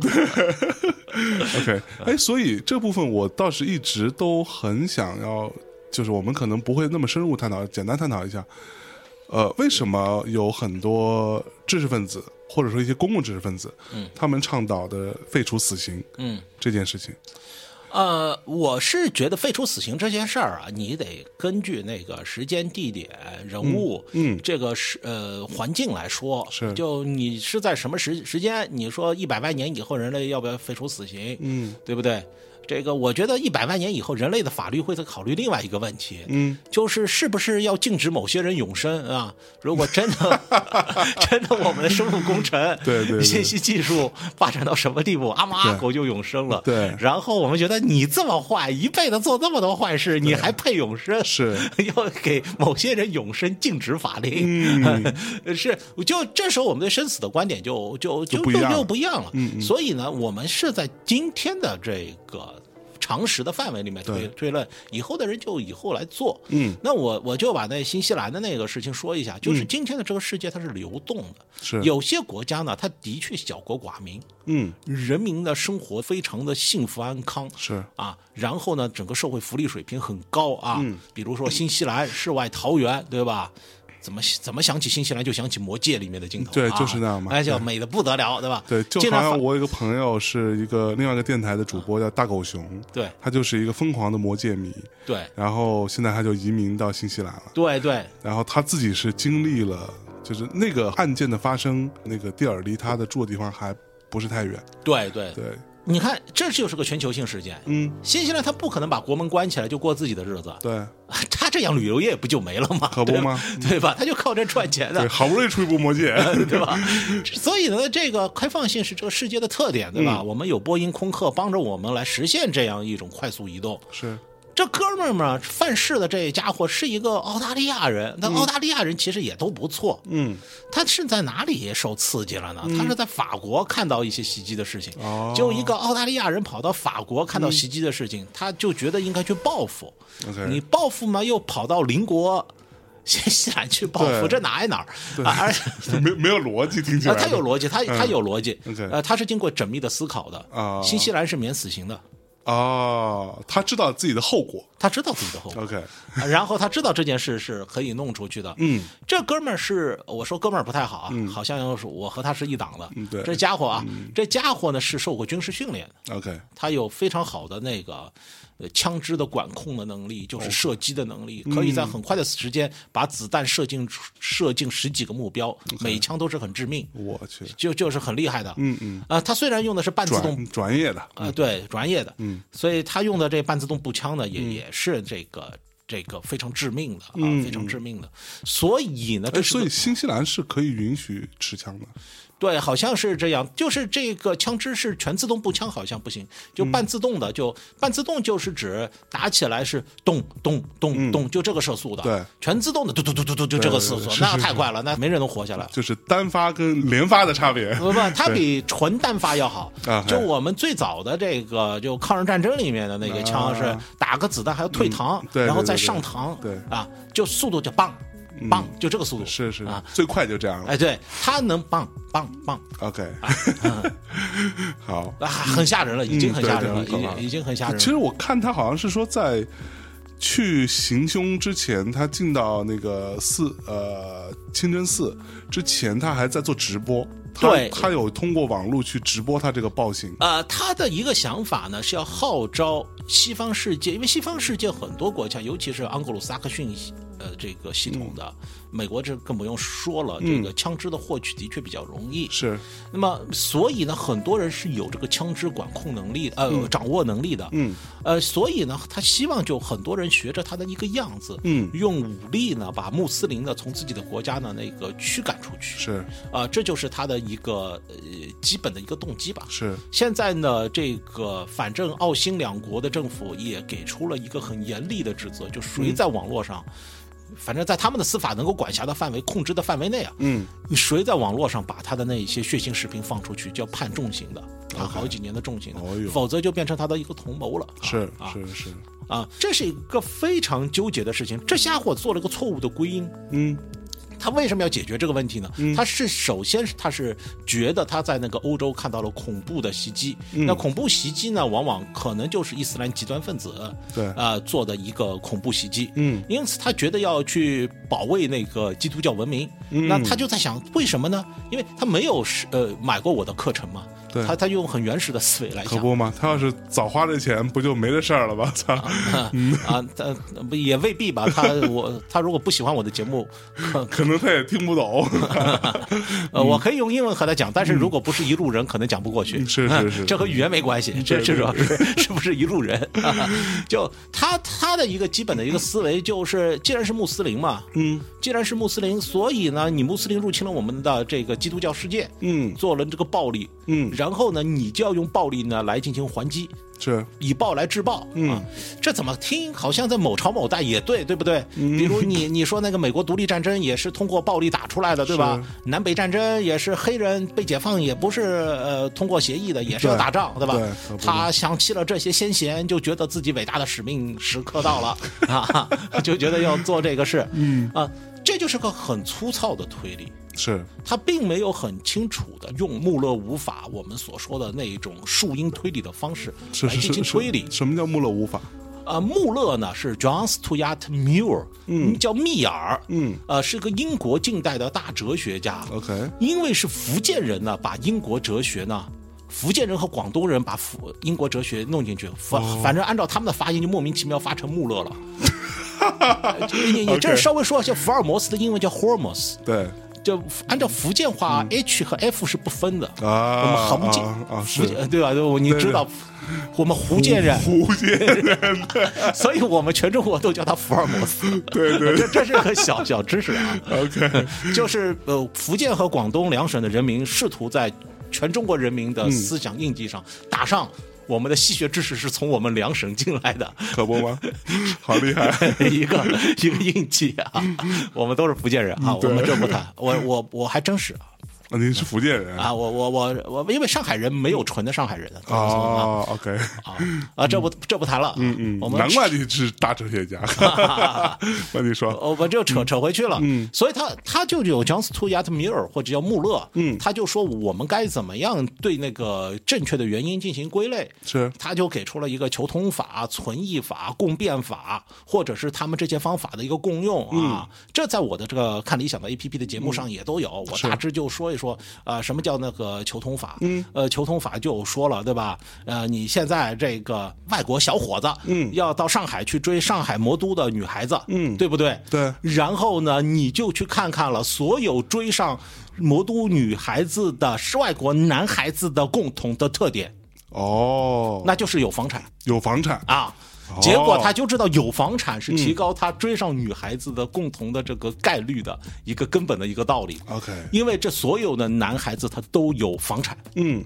OK，哎，所以这部分我倒是一直都很想要，就是我们可能不会那么深入探讨，简单探讨一下，呃，为什么有很多知识分子或者说一些公共知识分子，嗯，他们倡导的废除死刑嗯，这件事情，呃，我是觉得废除死刑这件事儿啊，你得根据那个时间、地点、人物，嗯这个是呃环境来说。是就你是在什么时时间？你说一百万年以后人类要不要废除死刑？嗯，对不对？这个我觉得一百万年以后，人类的法律会在考虑另外一个问题，嗯，就是是不是要禁止某些人永生啊？如果真的 真的我们的生物工程、对对对信息技术发展到什么地步，阿猫阿狗就永生了，对然后我们觉得你这么坏，一辈子做这么多坏事，你还配永生？是要给某些人永生禁止法令，嗯是就这时候我们对生死的观点就就就就就不一样了就不一样了。所以呢，我们是在今天的这个。常识的范围里面推推论，以后的人就以后来做。嗯，那我我就把那新西兰的那个事情说一下，就是今天的这个世界它是流动的，是。有些国家呢，它的确小国寡民，嗯。人民的生活非常的幸福安康，是。啊，然后呢，整个社会福利水平很高啊，嗯。比如说新西兰世外桃源，对吧？怎么怎么想起新西兰就想起《魔戒》里面的镜头，对啊就是那样嘛。哎，就美的不得了，对吧？对，就好像我有一个朋友是一个另外一个电台的主播叫大狗熊，对。他就是一个疯狂的魔戒迷，对。然后现在他就移民到新西兰了，对对。然后他自己是经历了，就是那个案件的发生，那个地儿离他的住的地方还不是太远，对对，对，你看，这就是个全球性事件。嗯，新西兰他不可能把国门关起来就过自己的日子，对，他这样旅游业不就没了吗？可不吗嗯 对吧？他就靠这赚钱的对，。好不容易出一部魔戒，对吧？所以呢，这个开放性是这个世界的特点，对吧？嗯我们有波音、空客帮着我们来实现这样一种快速移动。是，这哥们儿嘛，犯事的这家伙是一个澳大利亚人，那澳大利亚人其实也都不错。嗯，他是在哪里受刺激了呢？他是在法国看到一些袭击的事情，哦就一个澳大利亚人跑到法国看到袭击的事情，他就觉得应该去报复。你报复嘛，又跑到邻国新西兰去报复，这哪挨哪儿？啊，而且 没没有逻辑，听起啊，来，他有逻辑，他他有逻辑，呃，他是经过缜密的思考的。啊新西兰是免死刑的，哦，他知道自己的后果。他知道自己的后果，，OK，啊 然后他知道这件事是可以弄出去的。嗯，这哥们儿是我说哥们儿不太好啊，好像是我和他是一党的。嗯对。这家伙啊，这家伙呢是受过军事训练。的，OK，他有非常好的那个。呃，枪支的管控的能力，就是射击的能力，可以在很快的时间把子弹射进射进十几个目标，每枪都是很致命，我去，就就是很厉害的。嗯嗯，啊，他虽然用的是半自动专专业的，啊，对，专业的，嗯，所以他用的这半自动步枪呢，也、也是这个这个非常致命的啊，非常致命的。所以呢，所以新西兰是可以允许持枪的，对，好像是这样，就是这个枪支是全自动步枪，好像不行，就半自动的，就半自动就是指打起来是咚咚咚咚，就这个射速的，对，全自动的嘟嘟嘟嘟嘟就这个射速，那太快了，那没人能活下来。就是单发跟连发的差别，不不，它 比纯单发要好啊。就我们最早的这个，就抗日战争里面的那个枪是啊打个子弹还要退膛，对对然后再上膛，对。啊，就速度就棒棒，就这个速度。是是啊，最快就这样了哎，对，他能棒棒棒，OK，好。啊，很吓人了，已经很吓人了，已经已经很吓人了。其实我看他好像是说在去行凶之前，他进到那个寺呃清真寺之前，他还在做直播。对他有通过网络去直播他这个暴行。呃，他的一个想法呢是要号召西方世界，因为西方世界很多国家，尤其是盎格鲁撒克逊呃这个系统的，美国这更不用说了，这个枪支的获取的确比较容易。是，那么，所以呢，很多人是有这个枪支管控能力，呃，掌握能力的，嗯，呃，所以呢，他希望就很多人学着他的一个样子，嗯。用武力呢把穆斯林呢从自己的国家呢那个驱赶出去，是。啊、这就是他的一个呃基本的一个动机吧。是，现在呢，这个反正澳新两国的政府也给出了一个很严厉的指责，就谁在网络上，反正在他们的司法能够管辖的范围、控制的范围内啊，嗯，你谁在网络上把他的那一些血腥视频放出去，就要判重刑的，判好几年的重刑的，否则就变成他的一个同谋了。啊是啊是是，啊，这是一个非常纠结的事情。这家伙做了个错误的归因，嗯他为什么要解决这个问题呢？他是首先是他是觉得他在那个欧洲看到了恐怖的袭击，那恐怖袭击呢，往往可能就是伊斯兰极端分子对。呃做的一个恐怖袭击，嗯，因此他觉得要去保卫那个基督教文明。那他就在想，为什么呢？因为他没有是呃买过我的课程嘛。对他他用很原始的思维来想。可不嘛，他要是早花这钱，不就没这事儿了吧？操！啊，他也未必吧？他我 他如果不喜欢我的节目，可 可能他也听不懂。呃，我可以用英文和他讲，但是如果不是一路人，可能讲不过去。是是是，这和语言没关系，这这主要是是不是一路人？就他他的一个基本的一个思维就是，既然是穆斯林嘛，嗯，既然是穆斯林，所以呢，你穆斯林入侵了我们的这个基督教世界，嗯，做了这个暴力，嗯，然后呢，你就要用暴力呢来进行还击。是。以暴来制暴，嗯，这怎么听好像在某朝某代也对，对不对？比如你 你说那个美国独立战争也是通过暴力打出来的，对吧？南北战争也是黑人被解放，也不是呃通过协议的，也是要打仗，对吧？他想起了这些先贤，就觉得自己伟大的使命时刻到了 啊，就觉得要做这个事，嗯。啊，这就是个很粗糙的推理。是他并没有很清楚的用穆勒无法我们所说的那一种树因推理的方式来进行推理。什么叫穆勒无法？呃，穆勒呢是 John Stuart Mill，嗯，叫密尔，嗯，呃，是个英国近代的大哲学家。OK，因为是福建人呢，把英国哲学呢，福建人和广东人把福英国哲学弄进去，反反正按照他们的发音就莫名其妙发成穆勒了。你你这稍微说一下，福尔摩斯的英文叫 Holmes，对。就按照福建话，H 和 F 是不分的啊。我们福建啊，福建对吧？你知道，我们福建人，福建人，所以我们全中国都叫他福尔摩斯。对对，这这是个小小知识啊。OK，就是呃，福建和广东两省的人民试图在全中国人民的思想印记上打上。我们的戏谑知识是从我们两省进来的，可不吗？好厉害，一个一个印记啊！我们都是福建人啊，我们这不谈，我我我还真是。啊，您是福建人啊？我我我我，因为上海人没有纯的上海人的啊。OK 啊啊，这不这不谈了。嗯嗯，我们难怪你是大哲学家。那你说，我我就扯扯回去了。嗯，所以他他就有 John Stuart Mill 或者叫穆勒。嗯，他就说我们该怎么样对那个正确的原因进行归类。是，他就给出了一个求同法、存异法、共变法，或者是他们这些方法的一个共用啊。这在我的这个看理想的 APP 的节目上也都有。我大致就说一。说呃，什么叫那个求同法？嗯，呃，求同法就说了，对吧？呃，你现在这个外国小伙子，嗯，要到上海去追上海魔都的女孩子，嗯，对不对？对。然后呢，你就去看看了，所有追上魔都女孩子的是外国男孩子的共同的特点，哦，那就是有房产，有房产啊。结果他就知道有房产是提高他追上女孩子的共同的这个概率的一个根本的一个道理。OK，因为这所有的男孩子他都有房产。嗯。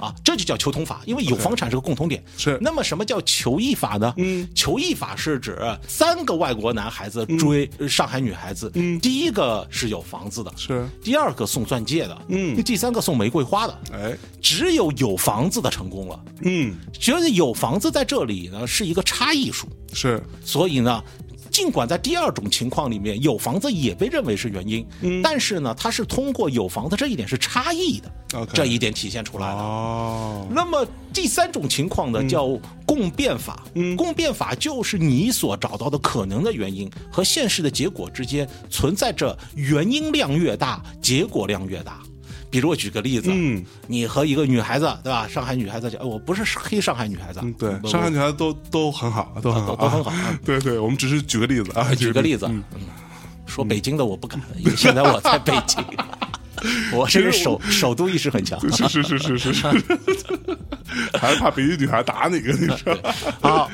啊，这就叫求同法，因为有房产是个共同点。是，那么什么叫求异法呢？嗯，求异法是指三个外国男孩子追上海女孩子，嗯，第一个是有房子的，是，第二个送钻戒的，嗯，第三个送玫瑰花的，哎，只有有房子的成功了，嗯，觉得有房子在这里呢是一个差异数，是，所以呢。尽管在第二种情况里面有房子也被认为是原因，嗯，但是呢，它是通过有房子这一点是差异的，这一点体现出来的。哦，那么第三种情况呢，叫共变法。嗯，共变法就是你所找到的可能的原因和现实的结果之间存在着原因量越大，结果量越大。比如我举个例子，嗯，你和一个女孩子，对吧？上海女孩子讲，我不是黑上海女孩子，对，上海女孩子都都很好，都很好，都很好。对对，我们只是举个例子啊，举个例子。嗯，说北京的我不敢，因为现在我在北京，我这个首首都意识很强。是是是是是是，还是怕北京女孩打你，跟你说。好，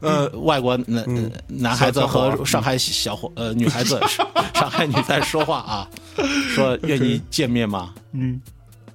呃，外国男男孩子和上海小伙呃女孩子，上海女在说话啊。说 愿意见面吗？嗯，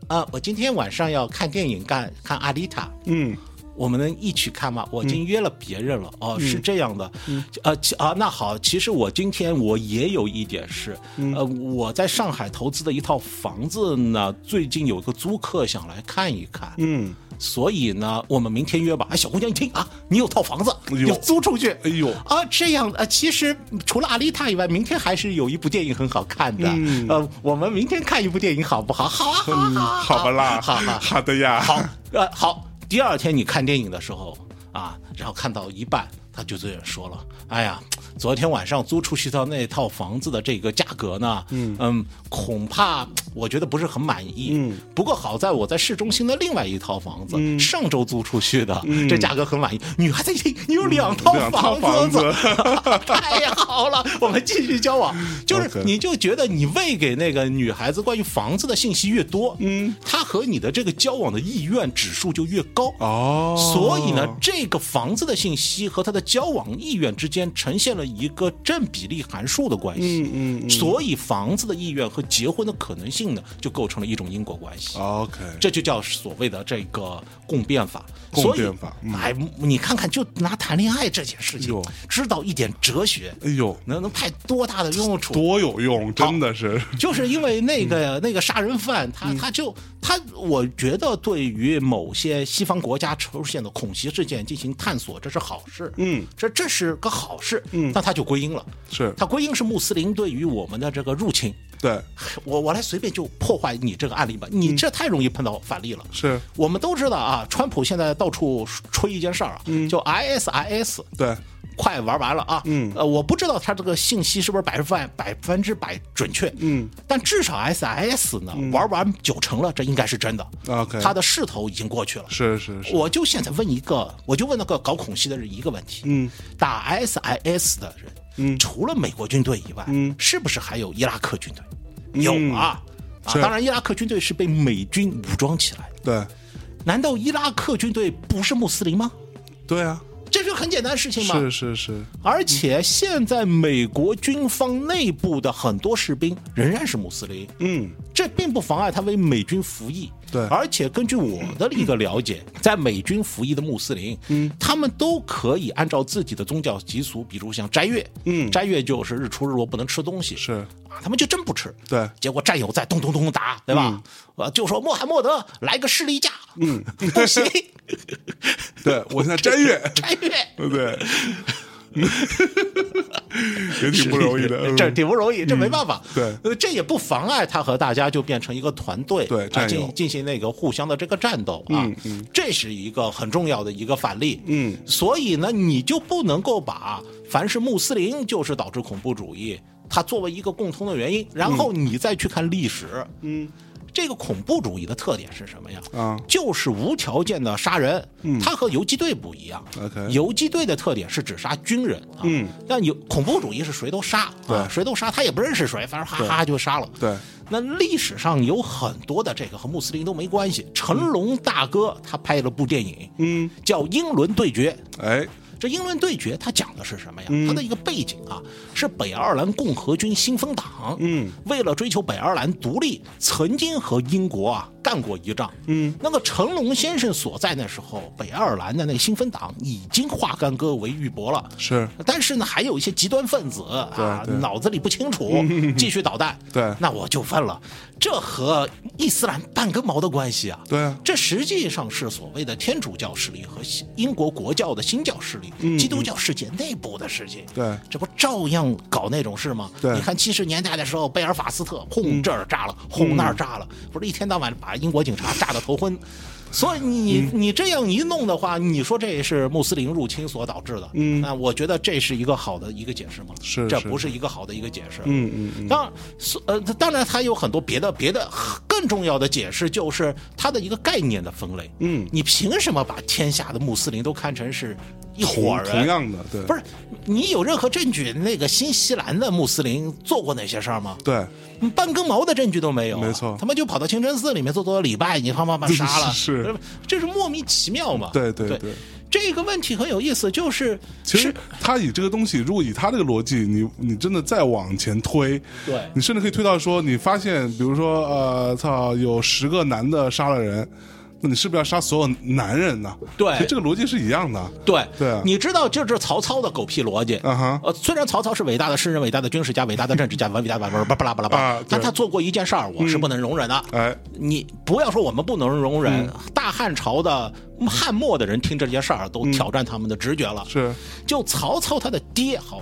啊，我今天晚上要看电影，看看阿丽塔。嗯，我们能一起看吗？我已经约了别人了。哦，是这样的。嗯，呃，啊，那好，其实我今天我也有一点事。呃，我在上海投资的一套房子呢，最近有个租客想来看一看。嗯。所以呢，我们明天约吧。哎，小姑娘，你听啊，你有套房子要租出去。哎呦啊，这样啊，其实除了阿丽塔以外，明天还是有一部电影很好看的。呃，我们明天看一部电影好不好？好啊，好啊，好吧啦，好好好的呀。好，呃，好。第二天你看电影的时候啊，然后看到一半，他就这样说了：“哎呀，昨天晚上租出去的那套房子的这个价格呢，嗯恐怕我觉得不是很满意。嗯，不过好在我在市中心的另外一套房子，上周租出去的，这价格很满意。女孩子你有两套房子 太好了，我们继续交往。就是你就觉得你喂给那个女孩子关于房子的信息越多，嗯，她和你的这个交往的意愿指数就越高。哦，所以呢，这个房子的信息和他的交往意愿之间呈现了一个正比例函数的关系。嗯嗯所以房子的意愿和结婚的可能性呢，就构成了一种因果关系。OK，这就叫所谓的这个共变法。共变法嗯哎，你看看，就拿谈恋爱这件事情，知道一点哲学，哎呦，能能派多大的用处？多有用，真的是，就是因为那个、嗯那个杀人犯，他他就他，我觉得对于某些西方国家出现的恐袭事件进行探索，这是好事。嗯，这这是个好事。嗯，那他就归因了，是他归因是穆斯林对于我们的这个入侵。对，我我来随便就破坏你这个案例吧，你这太容易碰到反例了。是，我们都知道啊，川普现在到处吹一件事儿啊，就 ISIS 对，快玩完了啊，嗯，呃，我不知道他这个信息是不是百分百百分之百准确，嗯，但至少 SIS 呢、玩完九成了，这应该是真的。OK 他的势头已经过去了。是是是，我就现在问一个，我就问那个搞恐袭的人一个问题，嗯，打 SIS 的人，嗯，除了美国军队以外，嗯，是不是还有伊拉克军队？有啊，啊，当然伊拉克军队是被美军武装起来的，对。难道伊拉克军队不是穆斯林吗？对啊，这是很简单的事情吗。是是是，而且现在美国军方内部的很多士兵仍然是穆斯林，嗯，这并不妨碍他为美军服役。对。而且根据我的一个了解，在美军服役的穆斯林，嗯，他们都可以按照自己的宗教习俗，比如像斋月，嗯，斋月就是日出日落不能吃东西，是。啊，他们就真不吃。对结果战友在咚咚咚打，对吧？呃，就说穆罕默德来个士力架，嗯，不行，对，我现在斋月，斋月。对不对？也挺不容易的，嗯这挺不容易，这没办法。对呃，这也不妨碍他和大家就变成一个团队，啊，对进进行那个互相的这个战斗啊。嗯嗯这是一个很重要的一个反例。嗯，所以呢，你就不能够把凡是穆斯林就是导致恐怖主义，它作为一个共通的原因，然后你再去看历史，嗯。这个恐怖主义的特点是什么呀？啊就是无条件的杀人。嗯，它和游击队不一样。OK 游击队的特点是只杀军人啊。嗯，但有恐怖主义是谁都杀啊，谁都杀，他也不认识谁，反正哈哈就杀了。对，那历史上有很多的这个和穆斯林都没关系。成龙大哥他拍了部电影，嗯，叫《英伦对决》。哎，这英伦对决它讲的是什么呀？嗯。它的一个背景啊，是北爱尔兰共和军新风党，嗯，为了追求北爱尔兰独立，曾经和英国啊干过一仗，嗯，那个成龙先生所在那时候，北爱尔兰的那个新风党已经化干戈为玉帛了，是。但是呢，还有一些极端分子啊脑子里不清楚，继续捣蛋。对。那我就问了，这和伊斯兰半根毛的关系啊？对啊。这实际上是所谓的天主教势力和英国国教的新教势力、基督教世界内部的事情。嗯对这不照样搞那种事吗？对嗯你看七十年代的时候，贝尔法斯特轰这儿炸了，轰那儿炸了，不是一天到晚把英国警察炸得头昏。所以你嗯你这样一弄的话，你说这是穆斯林入侵所导致的？嗯，那我觉得这是一个好的一个解释吗？是是这不是一个好的一个解释。嗯嗯嗯，当然，所呃，当然它有很多别的别的更重要的解释，就是它的一个概念的分类。嗯，你凭什么把天下的穆斯林都看成是一伙同人？同样的，对，不是你有任何证据？那个新西兰的穆斯林做过那些事儿吗？对，半根毛的证据都没有啊、没错他们就跑到清真寺里面做做礼拜，你他妈把杀了，是这是莫名其妙嘛？对对对对这个问题很有意思，就是其实他以这个东西，如果以他这个逻辑，你你真的再往前推，对你甚至可以推到说，你发现，比如说，呃，操，有十个男的杀了人，那你是不是要杀所有男人呢？对其实这个逻辑是一样的。对对啊你知道这是曹操的狗屁逻辑。啊哈呃，虽然曹操是伟大的诗人、伟大的军事家、伟大的政治家、伟大的巴拉巴拉巴拉 但他做过一件事儿，我是不能容忍的。哎，你不要说我们不能容忍，嗯大汉朝的汉末的人听这些事儿都挑战他们的直觉了。是就曹操他的爹好，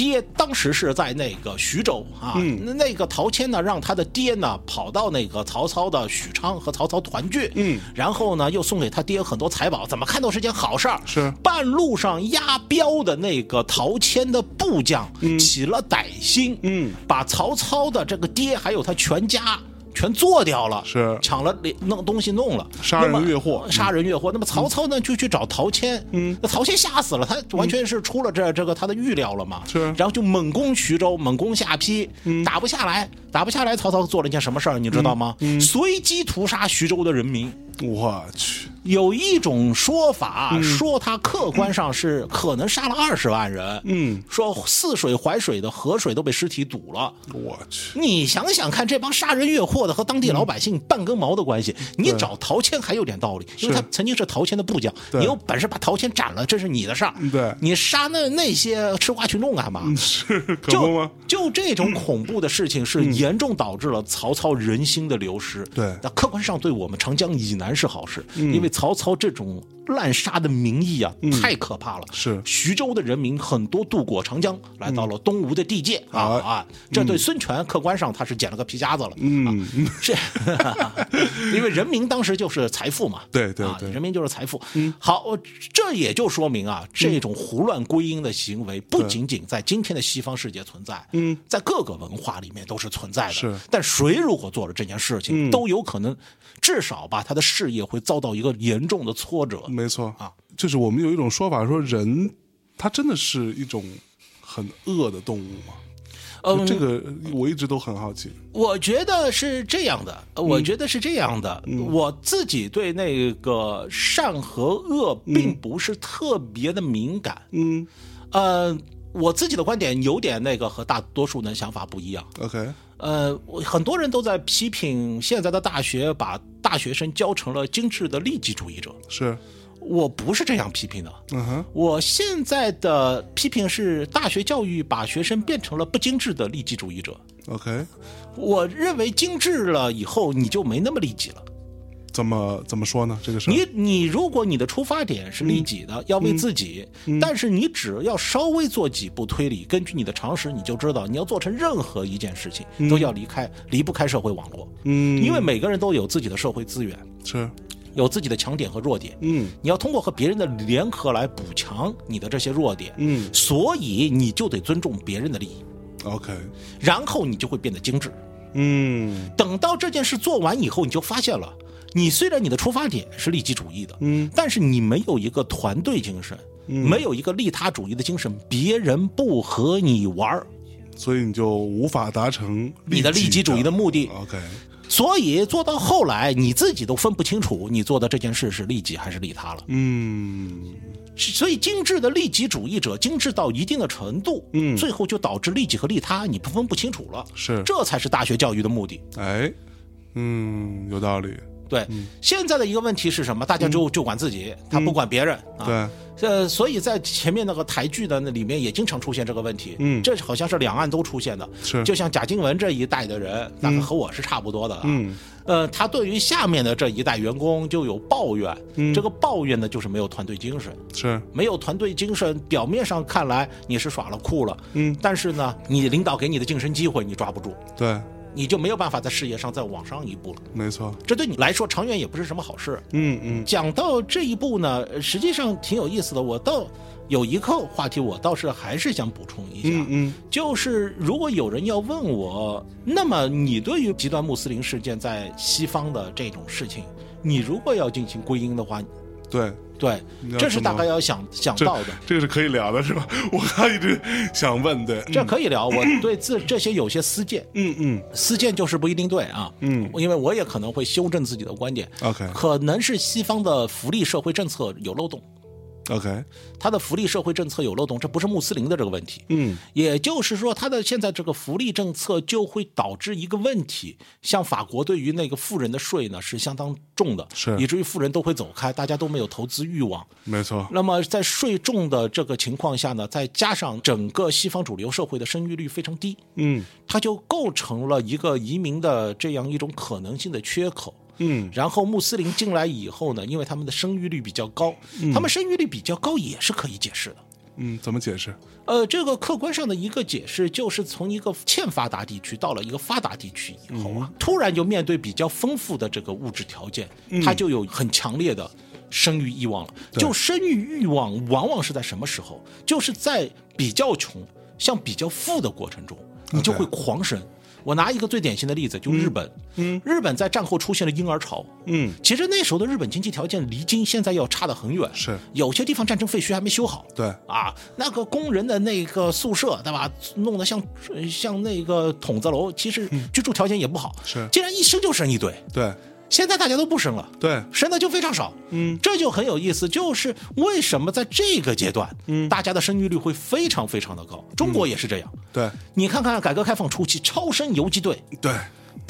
爹当时是在那个徐州啊，那那个陶谦呢，让他的爹呢跑到那个曹操的许昌和曹操团聚，嗯，然后呢又送给他爹很多财宝，怎么看都是件好事儿。是半路上押镖的那个陶谦的部将起了歹心，嗯，把曹操的这个爹还有他全家。全做掉了，是。抢了弄东西弄了，杀人越货。杀人越货。那么曹操呢，就去找陶谦，嗯，那陶谦吓死了，他完全是出了这这个他的预料了嘛，是。然后就猛攻徐州，猛攻下邳，打不下来，打不下来，曹操做了一件什么事儿，你知道吗？随机屠杀徐州的人民。我去，有一种说法说他客观上是可能杀了二十万人，嗯，说泗水、淮水的河水都被尸体堵了。我去，你想想看，这帮杀人越货的和当地老百姓半根毛的关系，你找陶谦还有点道理，因为他曾经是陶谦的部将，你有本事把陶谦斩了，这是你的事儿。对。你杀那那些吃瓜群众干嘛？是可不吗？就就这种恐怖的事情，是严重导致了曹操人心的流失。对。那客观上对我们长江以南是好事，因为曹操这种滥杀的名义啊，太可怕了。是。徐州的人民很多渡过长江，来到了东吴的地界。啊哎啊！这对孙权客观上他是捡了个皮夹子了。嗯，是，因为人民当时就是财富嘛，啊，对对对。人民就是财富。好，这也就说明啊，这种胡乱归因的行为不仅仅在今天的西方世界存在，嗯，在各个文化里面都是存在的。是。但谁如果做了这件事情，都有可能至少吧，他的事业会遭到一个严重的挫折。没错啊，就是我们有一种说法说人，他真的是一种很恶的动物吗？嗯这个我一直都很好奇。我觉得是这样的，呃我觉得是这样的。我自己对那个善和恶并不是特别的敏感。嗯呃，我自己的观点有点那个和大多数人想法不一样。，OK，呃，很多人都在批评现在的大学把大学生教成了精致的利己主义者，是，我不是这样批评的。嗯哼，我现在的批评是，大学教育把学生变成了不精致的利己主义者。OK，我认为精致了以后，你就没那么利己了。怎么怎么说呢？这个事儿。你你如果你的出发点是利己的，要为自己，但是你只要稍微做几步推理，根据你的常识，你就知道你要做成任何一件事情，都要离开离不开社会网络，嗯，因为每个人都有自己的社会资源，是，有自己的强点和弱点，嗯。你要通过和别人的联合来补强你的这些弱点，嗯。所以你就得尊重别人的利益，，OK，然后你就会变得精致。嗯。等到这件事做完以后，你就发现了，你虽然你的出发点是利己主义的，嗯，但是你没有一个团队精神，没有一个利他主义的精神，别人不和你玩儿所以你就无法达成你的利己主义的目的。OK，所以做到后来，你自己都分不清楚你做的这件事是利己还是利他了。嗯所以精致的利己主义者，精致到一定的程度，嗯最后就导致利己和利他你分不清楚了。是，这才是大学教育的目的。哎，嗯，有道理，对，现在的一个问题是什么？大家就就管自己，他不管别人啊。对，呃，所以在前面那个台剧的那里面也经常出现这个问题。嗯这好像是两岸都出现的。是就像贾静雯这一代的人，大概和我是差不多的啊。嗯呃，他对于下面的这一代员工就有抱怨，嗯这个抱怨呢就是没有团队精神。是，没有团队精神，表面上看来你是耍了酷了，嗯，但是呢，你领导给你的晋升机会你抓不住，对，你就没有办法在事业上再往上一步了。没错，这对你来说长远也不是什么好事。嗯嗯讲到这一步呢，呃实际上挺有意思的。我倒有一个话题，我倒是还是想补充一下，嗯嗯就是如果有人要问我，那么你对于极端穆斯林事件在西方的这种事情，你如果要进行归因的话，对，对，这是大概要想想到的。这个是可以聊的，是吧？我还一直想问，对，这可以聊，我对这这些有些私见，嗯嗯私见就是不一定对啊，嗯因为我也可能会修正自己的观点，，OK 可能是西方的福利社会政策有漏洞，OK，他的福利社会政策有漏洞，这不是穆斯林的这个问题。嗯也就是说，他的现在这个福利政策就会导致一个问题，像法国对于那个富人的税呢是相当重的，是以至于富人都会走开，大家都没有投资欲望。没错，那么在税重的这个情况下呢，再加上整个西方主流社会的生育率非常低，嗯它就构成了一个移民的这样一种可能性的缺口。嗯然后穆斯林进来以后呢，因为他们的生育率比较高，他们生育率比较高也是可以解释的。嗯，怎么解释？呃，这个客观上的一个解释就是从一个欠发达地区到了一个发达地区以后啊，突然就面对比较丰富的这个物质条件，他就有很强烈的生育欲望了。就生育欲望往往是在什么时候？就是在比较穷向比较富的过程中，你就会狂生。我拿一个最典型的例子，就日本。嗯，日本在战后出现了婴儿潮。嗯，其实那时候的日本经济条件离今现在要差得很远。是，有些地方战争废墟还没修好。对，啊，那个工人的那个宿舍，对吧？弄得像像那个筒子楼，其实居住条件也不好。是，竟然一生就生一堆。对。现在大家都不生了，对，生的就非常少，嗯，这就很有意思，就是为什么在这个阶段，嗯，大家的生育率会非常非常的高，中国也是这样，对，你看看改革开放初期超生游击队，对。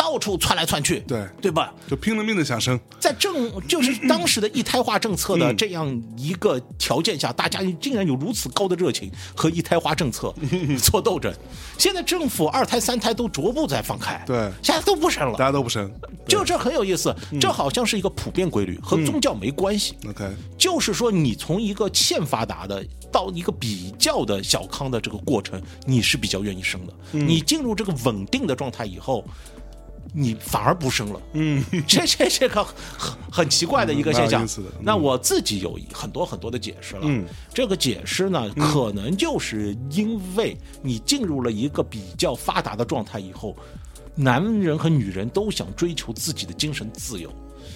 到处窜来窜去，对对吧？就拼了命的想生，在政就是当时的一胎化政策的这样一个条件下，大家竟然有如此高的热情和一胎化政策 做斗争。现在政府二胎三胎都逐步在放开，对，现在都不生了，大家都不生，就这很有意思，这好像是一个普遍规律，和宗教没关系。OK，就是说你从一个欠发达的到一个比较的小康的这个过程，你是比较愿意生的。你进入这个稳定的状态以后。你反而不生了，嗯，这这这个很很奇怪的一个现象。那嗯。我自己有很多很多的解释了。嗯，这个解释呢，可能就是因为你进入了一个比较发达的状态以后，男人和女人都想追求自己的精神自由，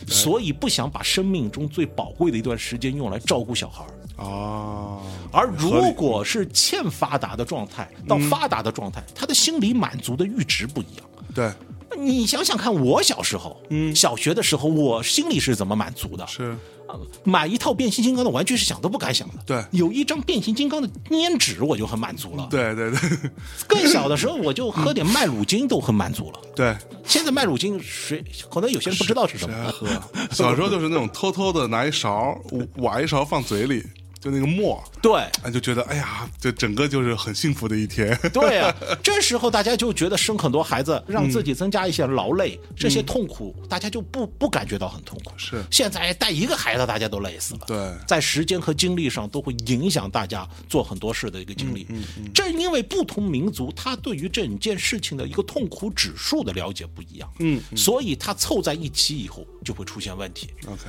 所以不想把生命中最宝贵的一段时间用来照顾小孩儿。啊，而如果是欠发达的状态到发达的状态，他的心理满足的阈值不一样。对，你想想看，我小时候，嗯，小学的时候，我心里是怎么满足的？是啊，买一套变形金刚的玩具是想都不敢想的。对有一张变形金刚的粘纸，我就很满足了。对对对 更小的时候，我就喝点麦乳精都很满足了。对，现在麦乳精谁可能有些人不知道是什么？谁喝？小时候就是那种偷偷的拿一勺挖一勺放嘴里，就那个沫，对哎，就觉得哎呀，这整个就是很幸福的一天。对啊，这时候大家就觉得生很多孩子，让自己增加一些劳累，这些痛苦，大家就不不感觉到很痛苦。是现在带一个孩子，大家都累死了。对在时间和精力上都会影响大家做很多事的一个精力。正因为不同民族他对于整件事情的一个痛苦指数的了解不一样，嗯，所以他凑在一起以后就会出现问题。OK，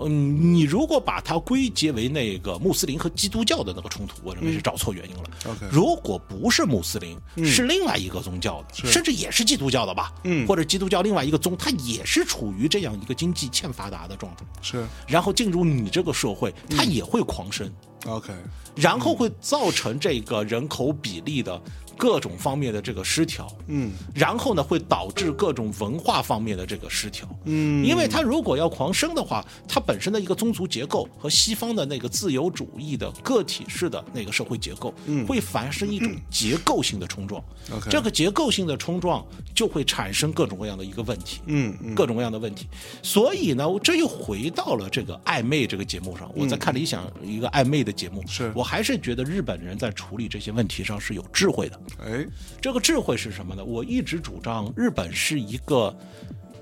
嗯，你如果把它归结为那个穆斯林和基督教的那个冲突，我认为是找错原因了。OK 如果不是穆斯林，是另外一个宗教的，甚至也是基督教的吧，嗯。或者基督教另外一个宗，它也是处于这样一个经济欠发达的状态，是。然后进入你这个社会，它也会狂生，OK，然后会造成这个人口比例的各种方面的这个失调，嗯。然后呢会导致各种文化方面的这个失调，嗯，因为它如果要狂生的话，它本身的一个宗族结构和西方的那个自由主义的个体式的那个社会结构，嗯。会发生一种结构性的冲撞。嗯。这个结构性的冲撞就会产生各种各样的一个问题。嗯嗯。各种各样的问题，所以呢，这又回到了这个暧昧这个节目上。我在看理想一个暧昧的节目，嗯是。我还是觉得日本人在处理这些问题上是有智慧的。哎，这个智慧是什么呢？我一直主张日本是一个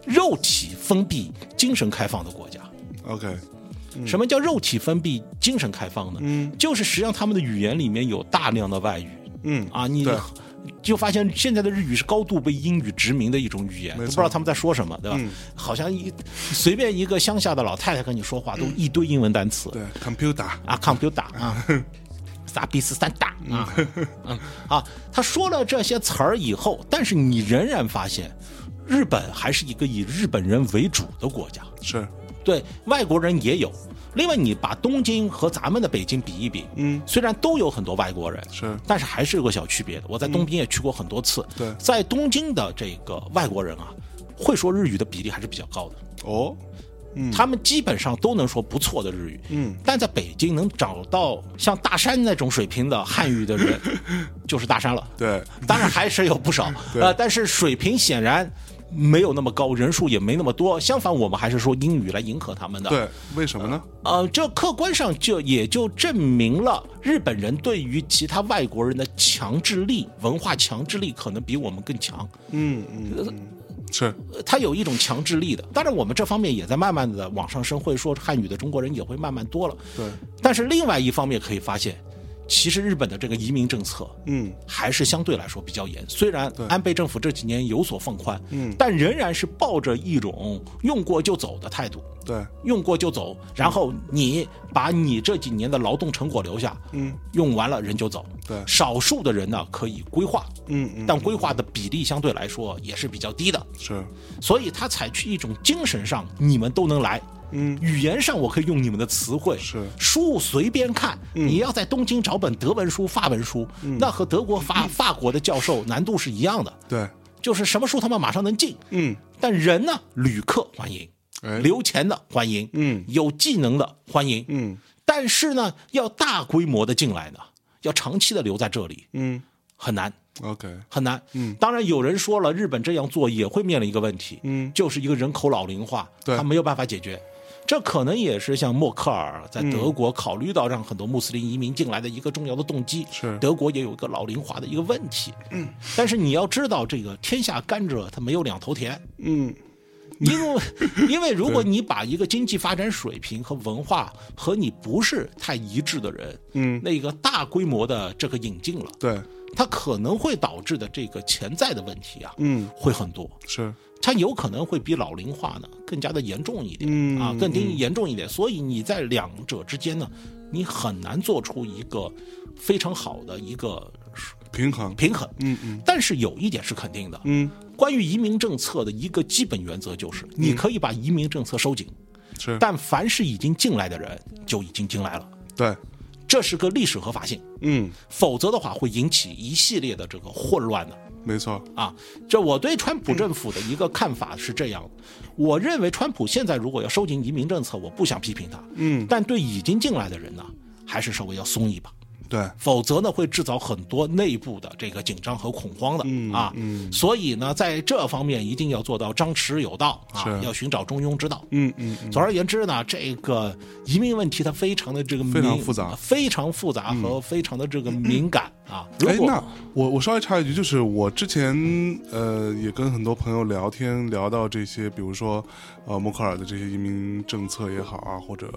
肉体封闭、精神开放的国家。OK，什么叫肉体封闭、精神开放呢？嗯，就是实际上他们的语言里面有大量的外语。嗯啊，你就发现现在的日语是高度被英语殖民的一种语言，都不知道他们在说什么，对吧？嗯。好像一随便一个乡下的老太太跟你说话，都一堆英文单词。对，computer，啊，computer 啊，傻逼是三大啊，嗯啊，他说了这些词儿以后，但是你仍然发现，日本还是一个以日本人为主的国家，是。对外国人也有。另外，你把东京和咱们的北京比一比，嗯。虽然都有很多外国人，是。但是还是有个小区别的。我在东京也去过很多次，对。在东京的这个外国人啊，会说日语的比例还是比较高的。哦，他们基本上都能说不错的日语，嗯，但在北京能找到像大山那种水平的汉语的人，就是大山了。对，当然还是有不少，呃，但是水平显然没有那么高，人数也没那么多。相反，我们还是说英语来迎合他们的。，对，为什么呢？呃，这客观上就也就证明了日本人对于其他外国人的强制力、文化强制力可能比我们更强。嗯嗯嗯，是呃它有一种强制力的。当然，我们这方面也在慢慢的往上升，会说汉语的中国人也会慢慢多了。对，但是另外一方面可以发现，其实日本的这个移民政策，嗯，还是相对来说比较严。虽然安倍政府这几年有所放宽，嗯，但仍然是抱着一种用过就走的态度。对，用过就走，然后你把你这几年的劳动成果留下，嗯，用完了人就走。对，少数的人呢可以规划，嗯嗯，但规划的比例相对来说也是比较低的。是，所以他采取一种精神上你们都能来。嗯，语言上我可以用你们的词汇，是。书随便看。你要在东京找本德文书、法文书，那和德国法法国的教授难度是一样的。对，就是什么书他们马上能进。嗯，但人呢，旅客欢迎，哎，留钱的欢迎，嗯，有技能的欢迎，嗯，但是呢，要大规模的进来呢，要长期的留在这里，嗯。很难。，OK，很难，嗯，当然有人说了，日本这样做也会面临一个问题，嗯，就是一个人口老龄化，对。他没有办法解决。这可能也是像默克尔在德国考虑到让很多穆斯林移民进来的一个重要的动机。是德国也有一个老龄化的一个问题。嗯，但是你要知道，这个天下甘蔗它没有两头甜。嗯，因为 因为如果你把一个经济发展水平和文化和你不是太一致的人，嗯，那个大规模的这个引进了，对，它可能会导致的这个潜在的问题啊，嗯，会很多。是，它有可能会比老龄化呢更加的严重一点、嗯啊，更严严重一点。所以你在两者之间呢，你很难做出一个非常好的一个平衡，平衡。嗯嗯。但是有一点是肯定的，嗯，关于移民政策的一个基本原则就是，你可以把移民政策收紧，是，但凡是已经进来的人就已经进来了，对，这是个历史合法性。嗯，否则的话会引起一系列的这个混乱的。没错，啊，这我对川普政府的一个看法是这样的，我认为川普现在如果要收紧移民政策，我不想批评他，嗯，但对已经进来的人呢，还是稍微要松一把，对，否则呢会制造很多内部的这个紧张和恐慌的、嗯啊，嗯。所以呢，在这方面一定要做到张弛有道啊，要寻找中庸之道。嗯嗯嗯，总而言之呢，这个移民问题它非常的这个非常复杂。非常复杂和非常的这个敏感啊。如哎，果那我我稍微插一句，就是我之前呃也跟很多朋友聊天，聊到这些，比如说呃默克尔的这些移民政策也好啊，或者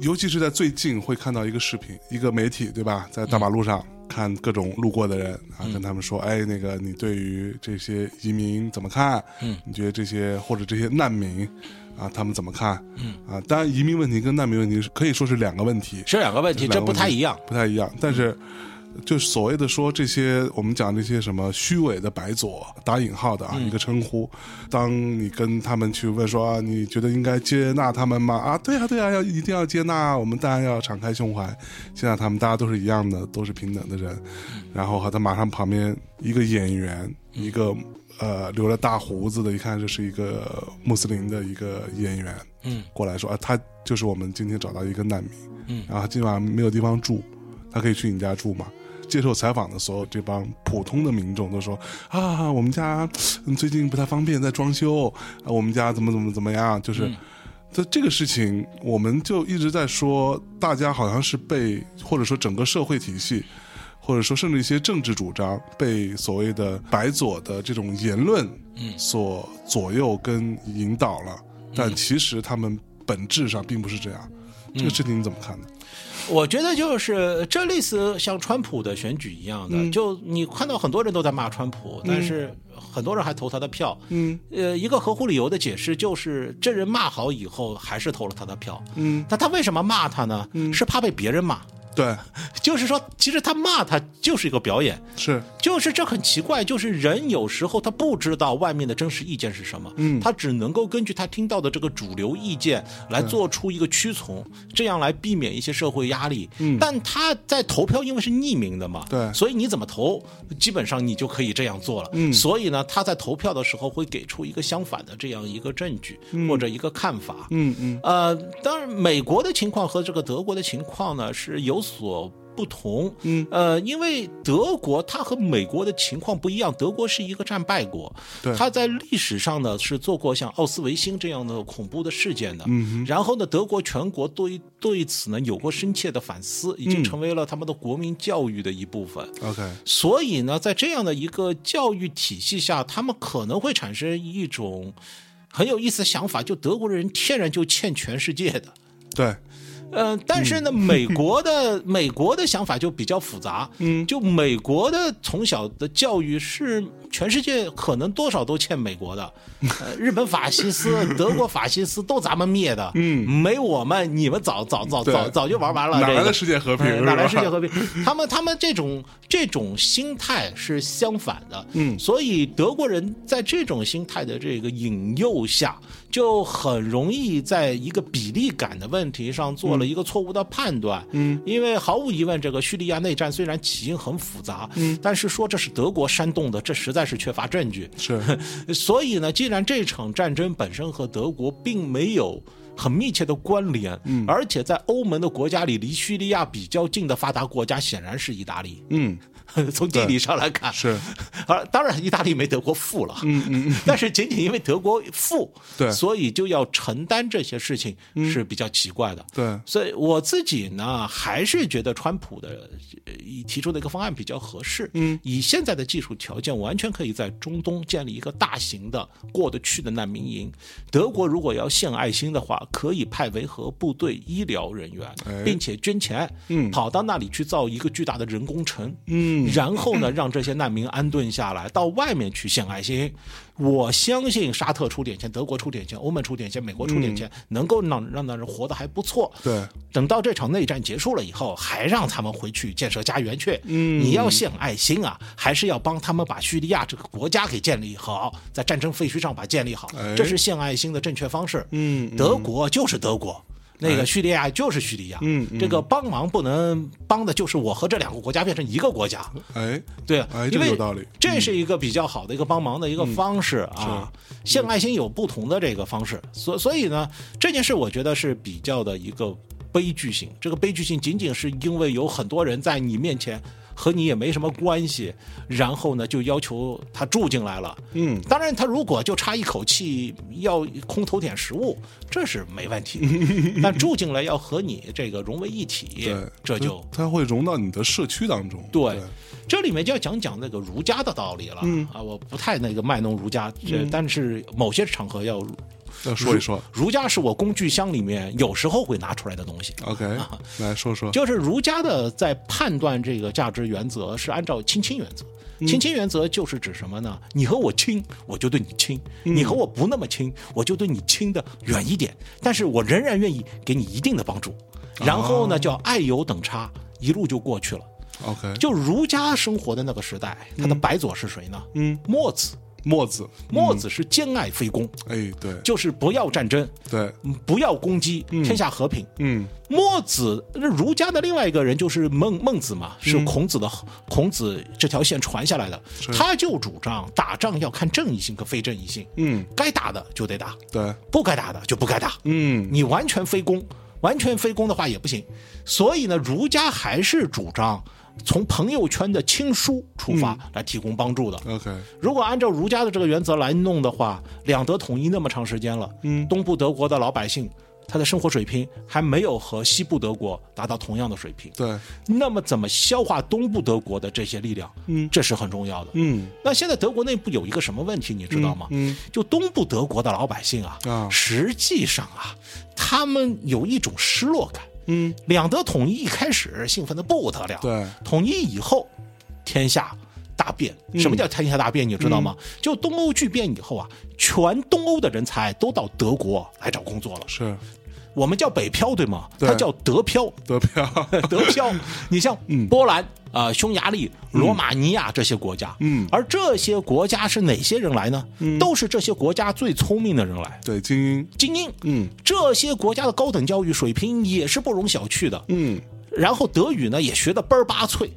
尤其是在最近会看到一个视频，一个媒体对吧，在大马路上。看各种路过的人啊，跟他们说，哎，那个你对于这些移民怎么看？嗯，你觉得这些或者这些难民啊，他们怎么看？嗯啊，当然移民问题跟难民问题是可以说是两个问题，是两个问题，这不太一样。不太一样。但是，就是所谓的说这些，我们讲这些什么虚伪的白左打引号的啊、一个称呼，当你跟他们去问说啊，你觉得应该接纳他们吗？啊，对啊，对啊，要一定要接纳，我们当然要敞开胸怀接纳他们，大家都是一样的，都是平等的人。然后和他马上旁边一个演员，一个。呃，留了大胡子的，一看就是一个穆斯林的一个演员，嗯，过来说啊，他就是我们今天找到一个难民，嗯然后今晚没有地方住，他可以去你家住吗？接受采访的所有这帮普通的民众都说啊，我们家嗯最近不太方便，在装修，啊，我们家怎么怎么怎么样，就是。嗯这这个事情，我们就一直在说，大家好像是被或者说整个社会体系，或者说甚至一些政治主张被所谓的白左的这种言论，嗯所左右跟引导了。但其实他们本质上并不是这样。这个事情你怎么看呢？我觉得就是这类似像川普的选举一样的，就你看到很多人都在骂川普，但是很多人还投他的票。嗯呃，一个合乎理由的解释就是，这人骂好以后还是投了他的票。嗯，那他为什么骂他呢？是怕被别人骂。对，就是说，其实他骂他就是一个表演，是。就是这很奇怪，就是人有时候他不知道外面的真实意见是什么，嗯。他只能够根据他听到的这个主流意见来做出一个屈从，这样来避免一些社会压力。嗯。但他在投票，因为是匿名的嘛，对。所以你怎么投，基本上你就可以这样做了。嗯。所以呢，他在投票的时候会给出一个相反的这样一个证据、或者一个看法。嗯嗯。呃，当然，美国的情况和这个德国的情况呢是有所不同。嗯，呃，因为德国它和美国的情况不一样，德国是一个战败国，对它在历史上呢是做过像奥斯维辛这样的恐怖的事件的。嗯然后呢，德国全国对对此呢有过深切的反思，已经嗯成为了他们的国民教育的一部分。，OK，所以呢，在这样的一个教育体系下，他们可能会产生一种很有意思的想法，就德国人天然就欠全世界的。对，呃，但是呢，美国的 美国的想法就比较复杂，嗯。就美国的从小的教育是全世界可能多少都欠美国的，呃，日本法西斯、德国法西斯都咱们灭的，嗯。没我们你们早早早早早就玩完了，哪来的这个。世界和平？哎哪来世界和平？他们他们这种这种心态是相反的，嗯。所以德国人在这种心态的这个引诱下，就很容易在一个比例感的问题上做了一个错误的判断。嗯，因为毫无疑问，这个叙利亚内战虽然起因很复杂，嗯，但是说这是德国煽动的，这实在是缺乏证据。是 所以呢，既然这场战争本身和德国并没有很密切的关联，嗯，而且在欧盟的国家里，离叙利亚比较近的发达国家显然是意大利。嗯 从地理上来看，是。而 当然意大利没德国富了，嗯嗯 但是仅仅因为德国富，对。所以就要承担这些事情是比较奇怪的。对。所以我自己呢，还是觉得川普的呃提出的一个方案比较合适。嗯，以现在的技术条件，完全可以在中东建立一个大型的过得去的难民营。德国如果要献爱心的话，可以派维和部队医疗人员哎，并且捐钱，嗯。跑到那里去造一个巨大的人工城。嗯然后呢，让这些难民安顿下来，到外面去献爱心。我相信沙特出点钱，德国出点钱，欧盟出点钱，美国出点钱，能够让让那人活得还不错。对等到这场内战结束了以后，还让他们回去建设家园去。嗯你要献爱心啊，还是要帮他们把叙利亚这个国家给建立好，在战争废墟上把建立好哎，这是献爱心的正确方式。嗯嗯德国就是德国。那个叙利亚就是叙利亚，嗯嗯这个帮忙不能帮的就是我和这两个国家变成一个国家，哎。对啊，哎这因为有道理。这是一个比较好的一个帮忙的一个方式啊。献爱心有不同的这个方式，所所以呢，这件事我觉得是比较的一个悲剧性。这个悲剧性仅仅是因为有很多人在你面前和你也没什么关系，然后呢就要求他住进来了。嗯当然，他如果就差一口气要空投点食物，这是没问题。但住进来要和你这个融为一体对，，这就他会融到你的社区当中。对，这里面就要讲讲那个儒家的道理了、嗯啊！我不太那个卖弄儒家，这、但是某些场合要要说一说。儒家是我工具箱里面有时候会拿出来的东西。OK，啊来说说。就是儒家的在判断这个价值原则是按照亲亲原则。亲亲原则就是指什么呢？你和我亲，我就对你亲；你和我不那么亲，我就对你亲的远一点。但是我仍然愿意给你一定的帮助。然后呢，叫爱有等差，一路就过去了。OK，就儒家生活的那个时代，他的白左是谁呢？嗯，墨子。墨子，墨子是兼爱非攻，哎，对。就是不要战争，对，嗯不要攻击，天下和平。嗯。墨子，儒家的另外一个人就是孟孟子嘛，是孔子的、孔子这条线传下来的，他就主张打仗要看正义性和非正义性，嗯，该打的就得打，对，不该打的就不该打。嗯。你完全非攻，完全非攻的话也不行。所以呢，儒家还是主张从朋友圈的亲疏出发来提供帮助的。，OK，如果按照儒家的这个原则来弄的话，两德统一那么长时间了，嗯，东部德国的老百姓他的生活水平还没有和西部德国达到同样的水平，对，那么怎么消化东部德国的这些力量？嗯这是很重要的。嗯那现在德国内部有一个什么问题，你知道吗？嗯就东部德国的老百姓啊，啊实际上啊，他们有一种失落感。嗯，两德统一一开始兴奋的不得了，对，统一以后，天下大变。什么叫天下大变？你知道吗？就东欧巨变以后啊，全东欧的人才都到德国来找工作了。是我们叫北漂，对吗？对。它叫德漂。德漂，德漂，你像波兰啊、匈牙利、罗马尼亚这些国家，嗯。而这些国家是哪些人来呢？都是这些国家最聪明的人来，对，精英，精英。嗯。这些国家的高等教育水平也是不容小觑的，嗯，然后德语呢也学得倍儿巴脆。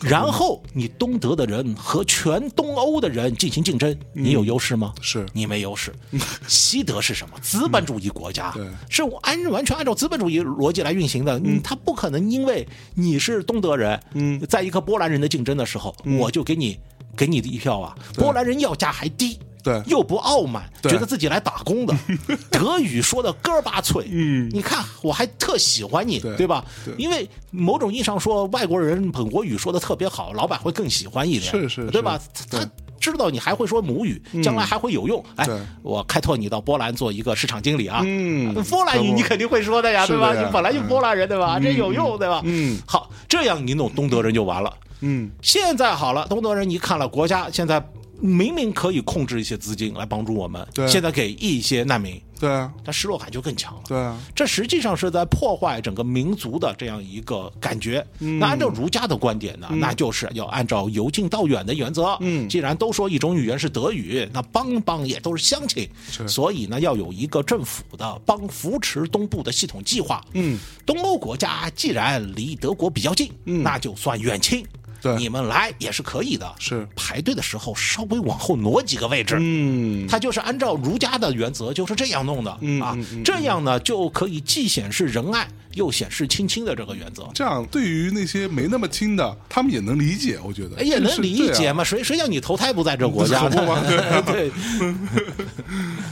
然后你东德的人和全东欧的人进行竞争，你有优势吗？是你没优势。西德是什么？资本主义国家，对是按完全按照资本主义逻辑来运行的。嗯，他不可能因为你是东德人，嗯，在一个波兰人的竞争的时候，我就给你给你的一票啊。波兰人要价还低。对又不傲慢，觉得自己来打工的，德语说的咯儿巴脆，嗯你看我还特喜欢你，对吧？对因为某种意义上说，外国人本国语说的特别好，老板会更喜欢一点，是是对吧？是他知道你还会说母语，将来还会有用。哎对，我开拓你到波兰做一个市场经理啊。嗯波兰语你肯定会说的呀，对吧？你本来就波兰人，对吧？这有用，对吧？嗯好，这样你弄东德人就完了。嗯现在好了，东德人一看了，国家现在明明可以控制一些资金来帮助我们，对。现在给一些难民，对啊。他失落感就更强了。对啊，这实际上是在破坏整个民族的这样一个感觉。嗯。那按照儒家的观点呢，那就是要按照由近到远的原则。嗯。既然都说一种语言是德语，那邦邦也都是乡亲，所以呢，要有一个政府的帮扶持东部的系统计划。嗯，东欧国家既然离德国比较近，那就算远亲。对你们来也是可以的。是排队的时候稍微往后挪几个位置。嗯他就是按照儒家的原则，就是这样弄的、嗯啊这样呢就可以既显示仁爱，又显示亲亲的这个原则。这样对于那些没那么亲的，他们也能理解，我觉得哎也能理解。嘛？谁谁叫你投胎不在这国家呢？对，对啊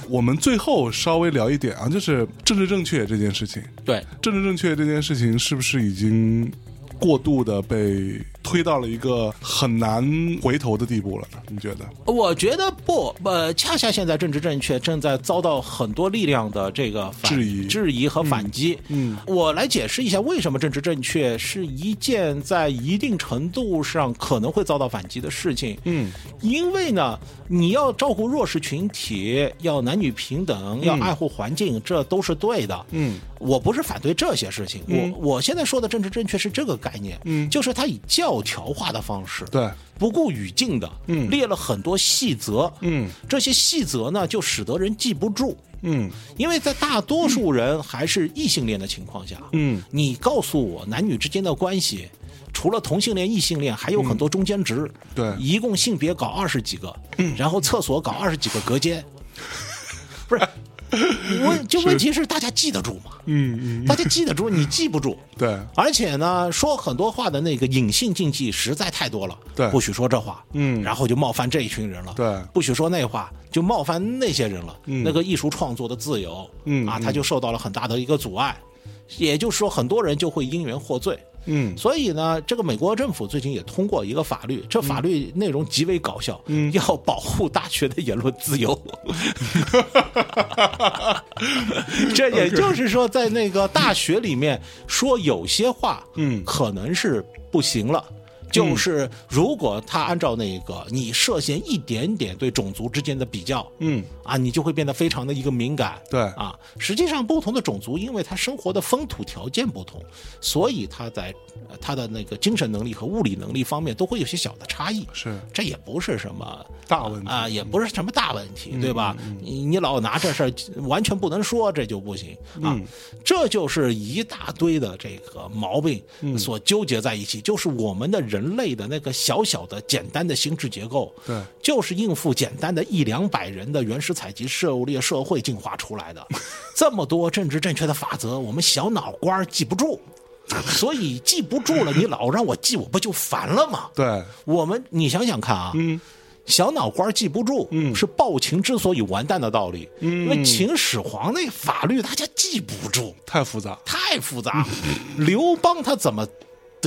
我们最后稍微聊一点啊，就是政治正确这件事情。对，政治正确这件事情是不是已经过度的被推到了一个很难回头的地步了呢？你觉得？我觉得不，呃，恰恰现在政治正确正在遭到很多力量的这个反质疑质疑和反击。嗯我来解释一下为什么政治正确是一件在一定程度上可能会遭到反击的事情。嗯，因为呢，你要照顾弱势群体，要男女平等，要爱护环境，这都是对的。嗯，我不是反对这些事情，我我现在说的政治正确是这个概念，嗯就是它以教条化的方式，对，不顾语境的，嗯。列了很多细则，嗯。这些细则呢，就使得人记不住。嗯。因为在大多数人还是异性恋的情况下，嗯，你告诉我男女之间的关系，除了同性恋、异性恋，还有很多中间值，对。一共性别搞二十几个，然后厕所搞二十几个隔间，不是，问就问题是大家记得住吗？嗯嗯，大家记得住，你记不住。对，而且呢，说很多话的那个隐性禁忌实在太多了，对。不许说这话，嗯。然后就冒犯这一群人了，对。不许说那话，就冒犯那些人了，嗯。那个艺术创作的自由，啊，嗯。啊他就受到了很大的一个阻碍，也就是说，很多人就会因缘获罪。嗯。所以呢，这个美国政府最近也通过一个法律，这法律内容极为搞笑，嗯。要保护大学的言论自由。这也就是说，在那个大学里面说有些话，嗯。可能是不行了。就是如果他按照那个你涉嫌一点点对种族之间的比较，嗯啊，你就会变得非常的一个敏感。对啊，实际上不同的种族，因为他生活的风土条件不同，所以他在呃他的那个精神能力和物理能力方面都会有些小的差异。是这也不是什么大问题啊，也不是什么大问题，对吧？你你老拿这事儿完全不能说，这就不行啊。这就是一大堆的这个毛病所纠结在一起，就是我们的人类的那个小小的简单的心智结构，对就是应付简单的一两百人的原始采集狩猎社会进化出来的。这么多政治正确的法则，我们小脑瓜儿记不住。所以记不住了，你老让我记，我不就烦了吗？对，我们你想想看啊，嗯小脑瓜记不住，嗯是暴秦之所以完蛋的道理。因为秦始皇那法律大家记不住，太复杂，太复杂。刘邦他怎么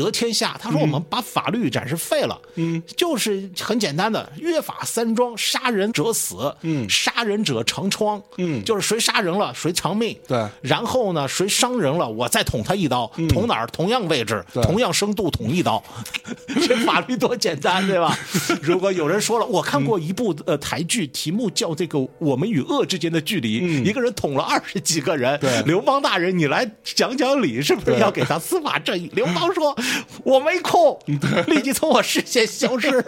得天下？他说我们把法律暂时废了，嗯，就是很简单的约法三章：杀人者死，嗯杀人者长疮，嗯就是谁杀人了谁偿命，对然后呢，谁伤人了，我再捅他一刀，捅哪儿？同样位置，同样深度，捅一刀。这法律多简单，对吧？如果有人说了，我看过一部呃台剧，题目叫这个《我们与恶之间的距离》，一个人捅了二十几个人嗯对。刘邦大人，你来讲讲理，是不是要给他司法正义？刘邦说：“ 我没空，立即从我视线消失。”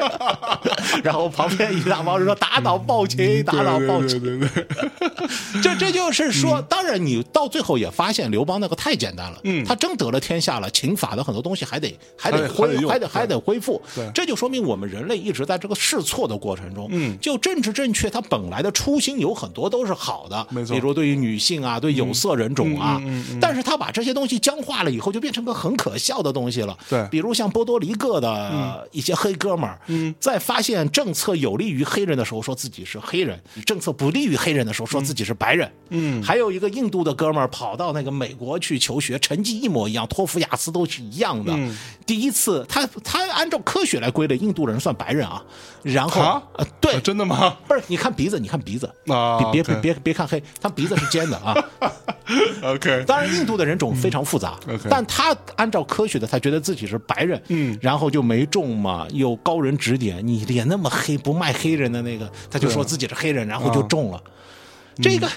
然后旁边一大帮人说：“打倒暴秦，打倒暴秦。”对对对对，这这就是嗯。说，当然你到最后也发现刘邦那个太简单了，嗯。他真得了天下了，秦法的很多东西还得还还得恢还得还得恢复对，这就说明我们人类一直在这个试错的过程中，嗯。就政治正确，它本来的初心有很多都是好的，没错比如对于女性啊，对有色人种啊但是他把这些东西僵化了以后，就变成个很可笑的东西对。比如像波多黎各的一些黑哥们儿，嗯。在发现政策有利于黑人的时候，说自己是黑人；政策不利于黑人的时候，说自己是白人。嗯。还有一个印度的哥们儿跑到那个美国去求学，成绩一模一样，托福、雅思都是一样的。嗯。第一次，他他按照科学来归类，印度人算白人啊。然后啊呃，对。啊，真的吗？不是，你看鼻子，你看鼻子。啊别别别别别看黑，他鼻子是尖的啊。OK，当然，印度的人种非常复杂，但他按照科学的，他觉得自己是白人，嗯。然后就没中嘛，有高人指点，你脸那么黑，不卖黑人的那个，他就说自己是黑人，然后就中了。这个，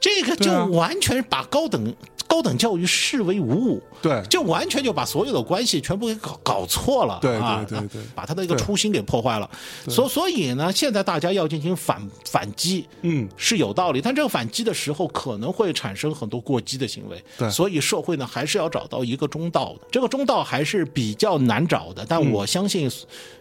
这个就完全把高等高等教育视为无物。对。就完全就把所有的关系全部给搞搞错了，对啊对对对。把他的一个初心给破坏了。所所以呢，现在大家要进行反反击，嗯。是有道理，但这个反击的时候可能会产生很多过激的行为，对。所以社会呢还是要找到一个中道的，这个中道还是比较难找的，但我相信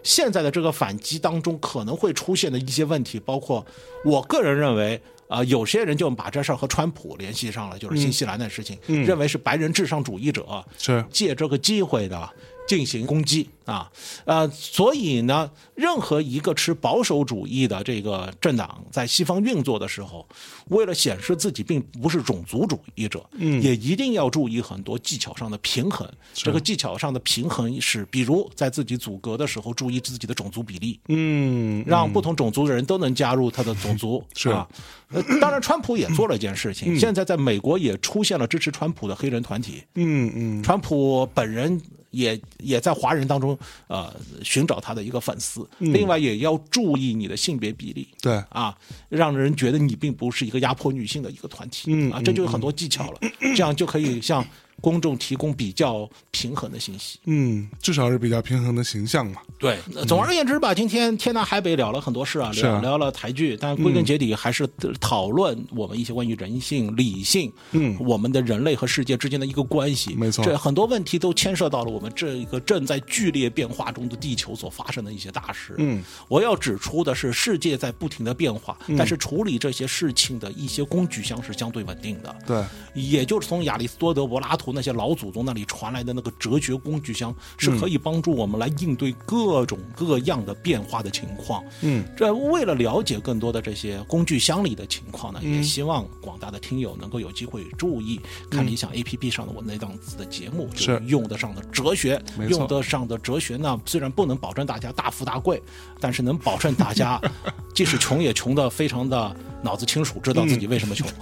现在的这个反击当中可能会出现的一些问题，包括我个人认为。啊、有些人就把这事儿和川普联系上了，就是新西兰的事情，认为是白人至上主义者，是。借这个机会的进行攻击啊，呃，所以呢，任何一个持保守主义的这个政党在西方运作的时候，为了显示自己并不是种族主义者，嗯，也一定要注意很多技巧上的平衡。这个技巧上的平衡是，比如在自己组阁的时候，注意自己的种族比例，嗯让不同种族的人都能加入他的种族。是吧，呃当然，川普也做了一件事情，现在在美国也出现了支持川普的黑人团体。嗯嗯川普本人也也在华人当中呃寻找他的一个粉丝，另外也要注意你的性别比例。对。啊，让人觉得你并不是一个压迫女性的一个团体，嗯啊，这就有很多技巧了，这样就可以向公众提供比较平衡的信息。嗯，至少是比较平衡的形象嘛。对，总而言之吧，今天天南海北聊了很多事啊，聊啊聊聊了台剧，但归根结底还是讨论我们一些关于人性、理性，嗯我们的人类和世界之间的一个关系。没错这很多问题都牵涉到了我们这个正在剧烈变化中的地球所发生的一些大事。嗯，我要指出的是，世界在不停的变化，但是处理这些事情的一些工具箱是相对稳定的。对，也就是从亚里士多德、柏拉图那些老祖宗那里传来的那个哲学工具箱，是可以帮助我们来应对各种各样的变化的情况。嗯，这为了了解更多的这些工具箱里的情况呢，也希望广大的听友能够有机会注意看理想 APP 上的我那档子的节目，就是用得上的哲学，用得上的哲学呢，虽然不能保证大家大富大贵，但是能保证大家 即使穷也穷的非常的脑子清楚，知道自己为什么穷。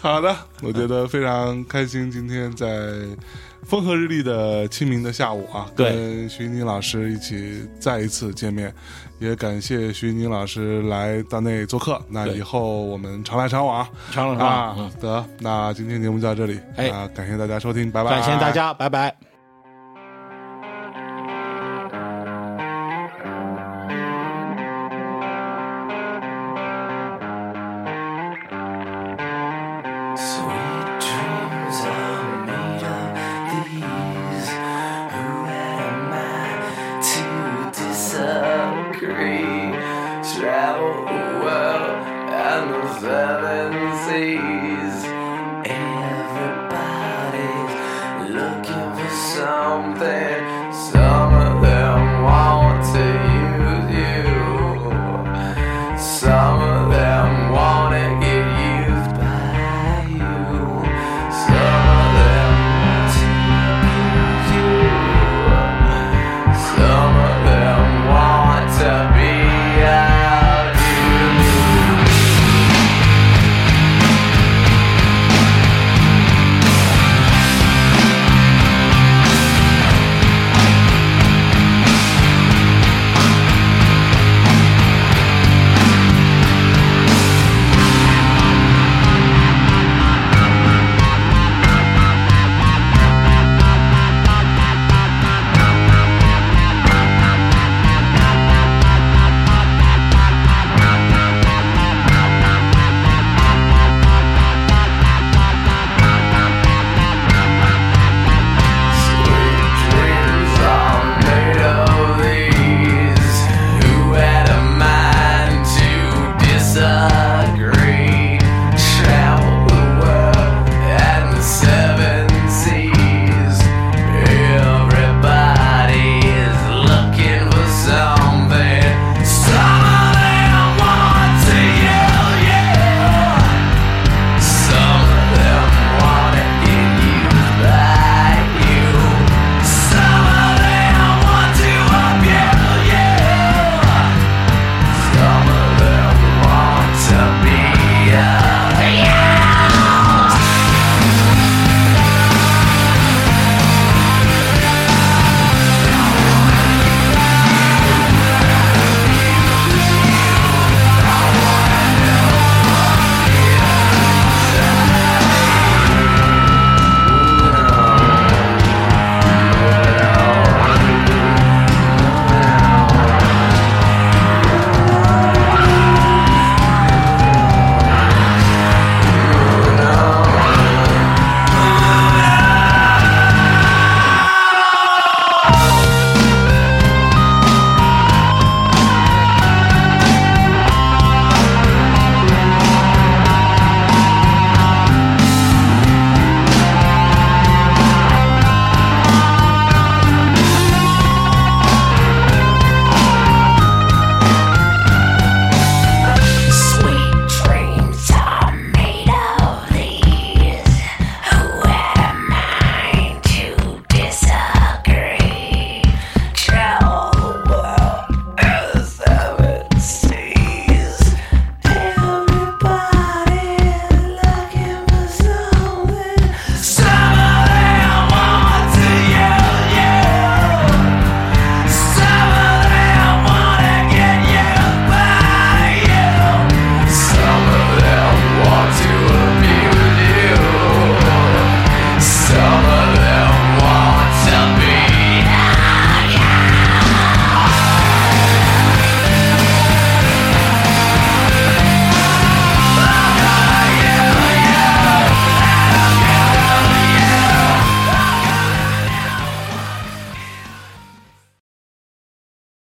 好的，我觉得非常开心，今天在风和日丽的清明的下午啊，跟徐宁老师一起再一次见面，也感谢徐宁老师来到内做客。那以后我们常来常往啊。常来常往？啊嗯，得，那今天节目就到这里，哎啊，感谢大家收听，拜拜，感谢大。家，拜拜。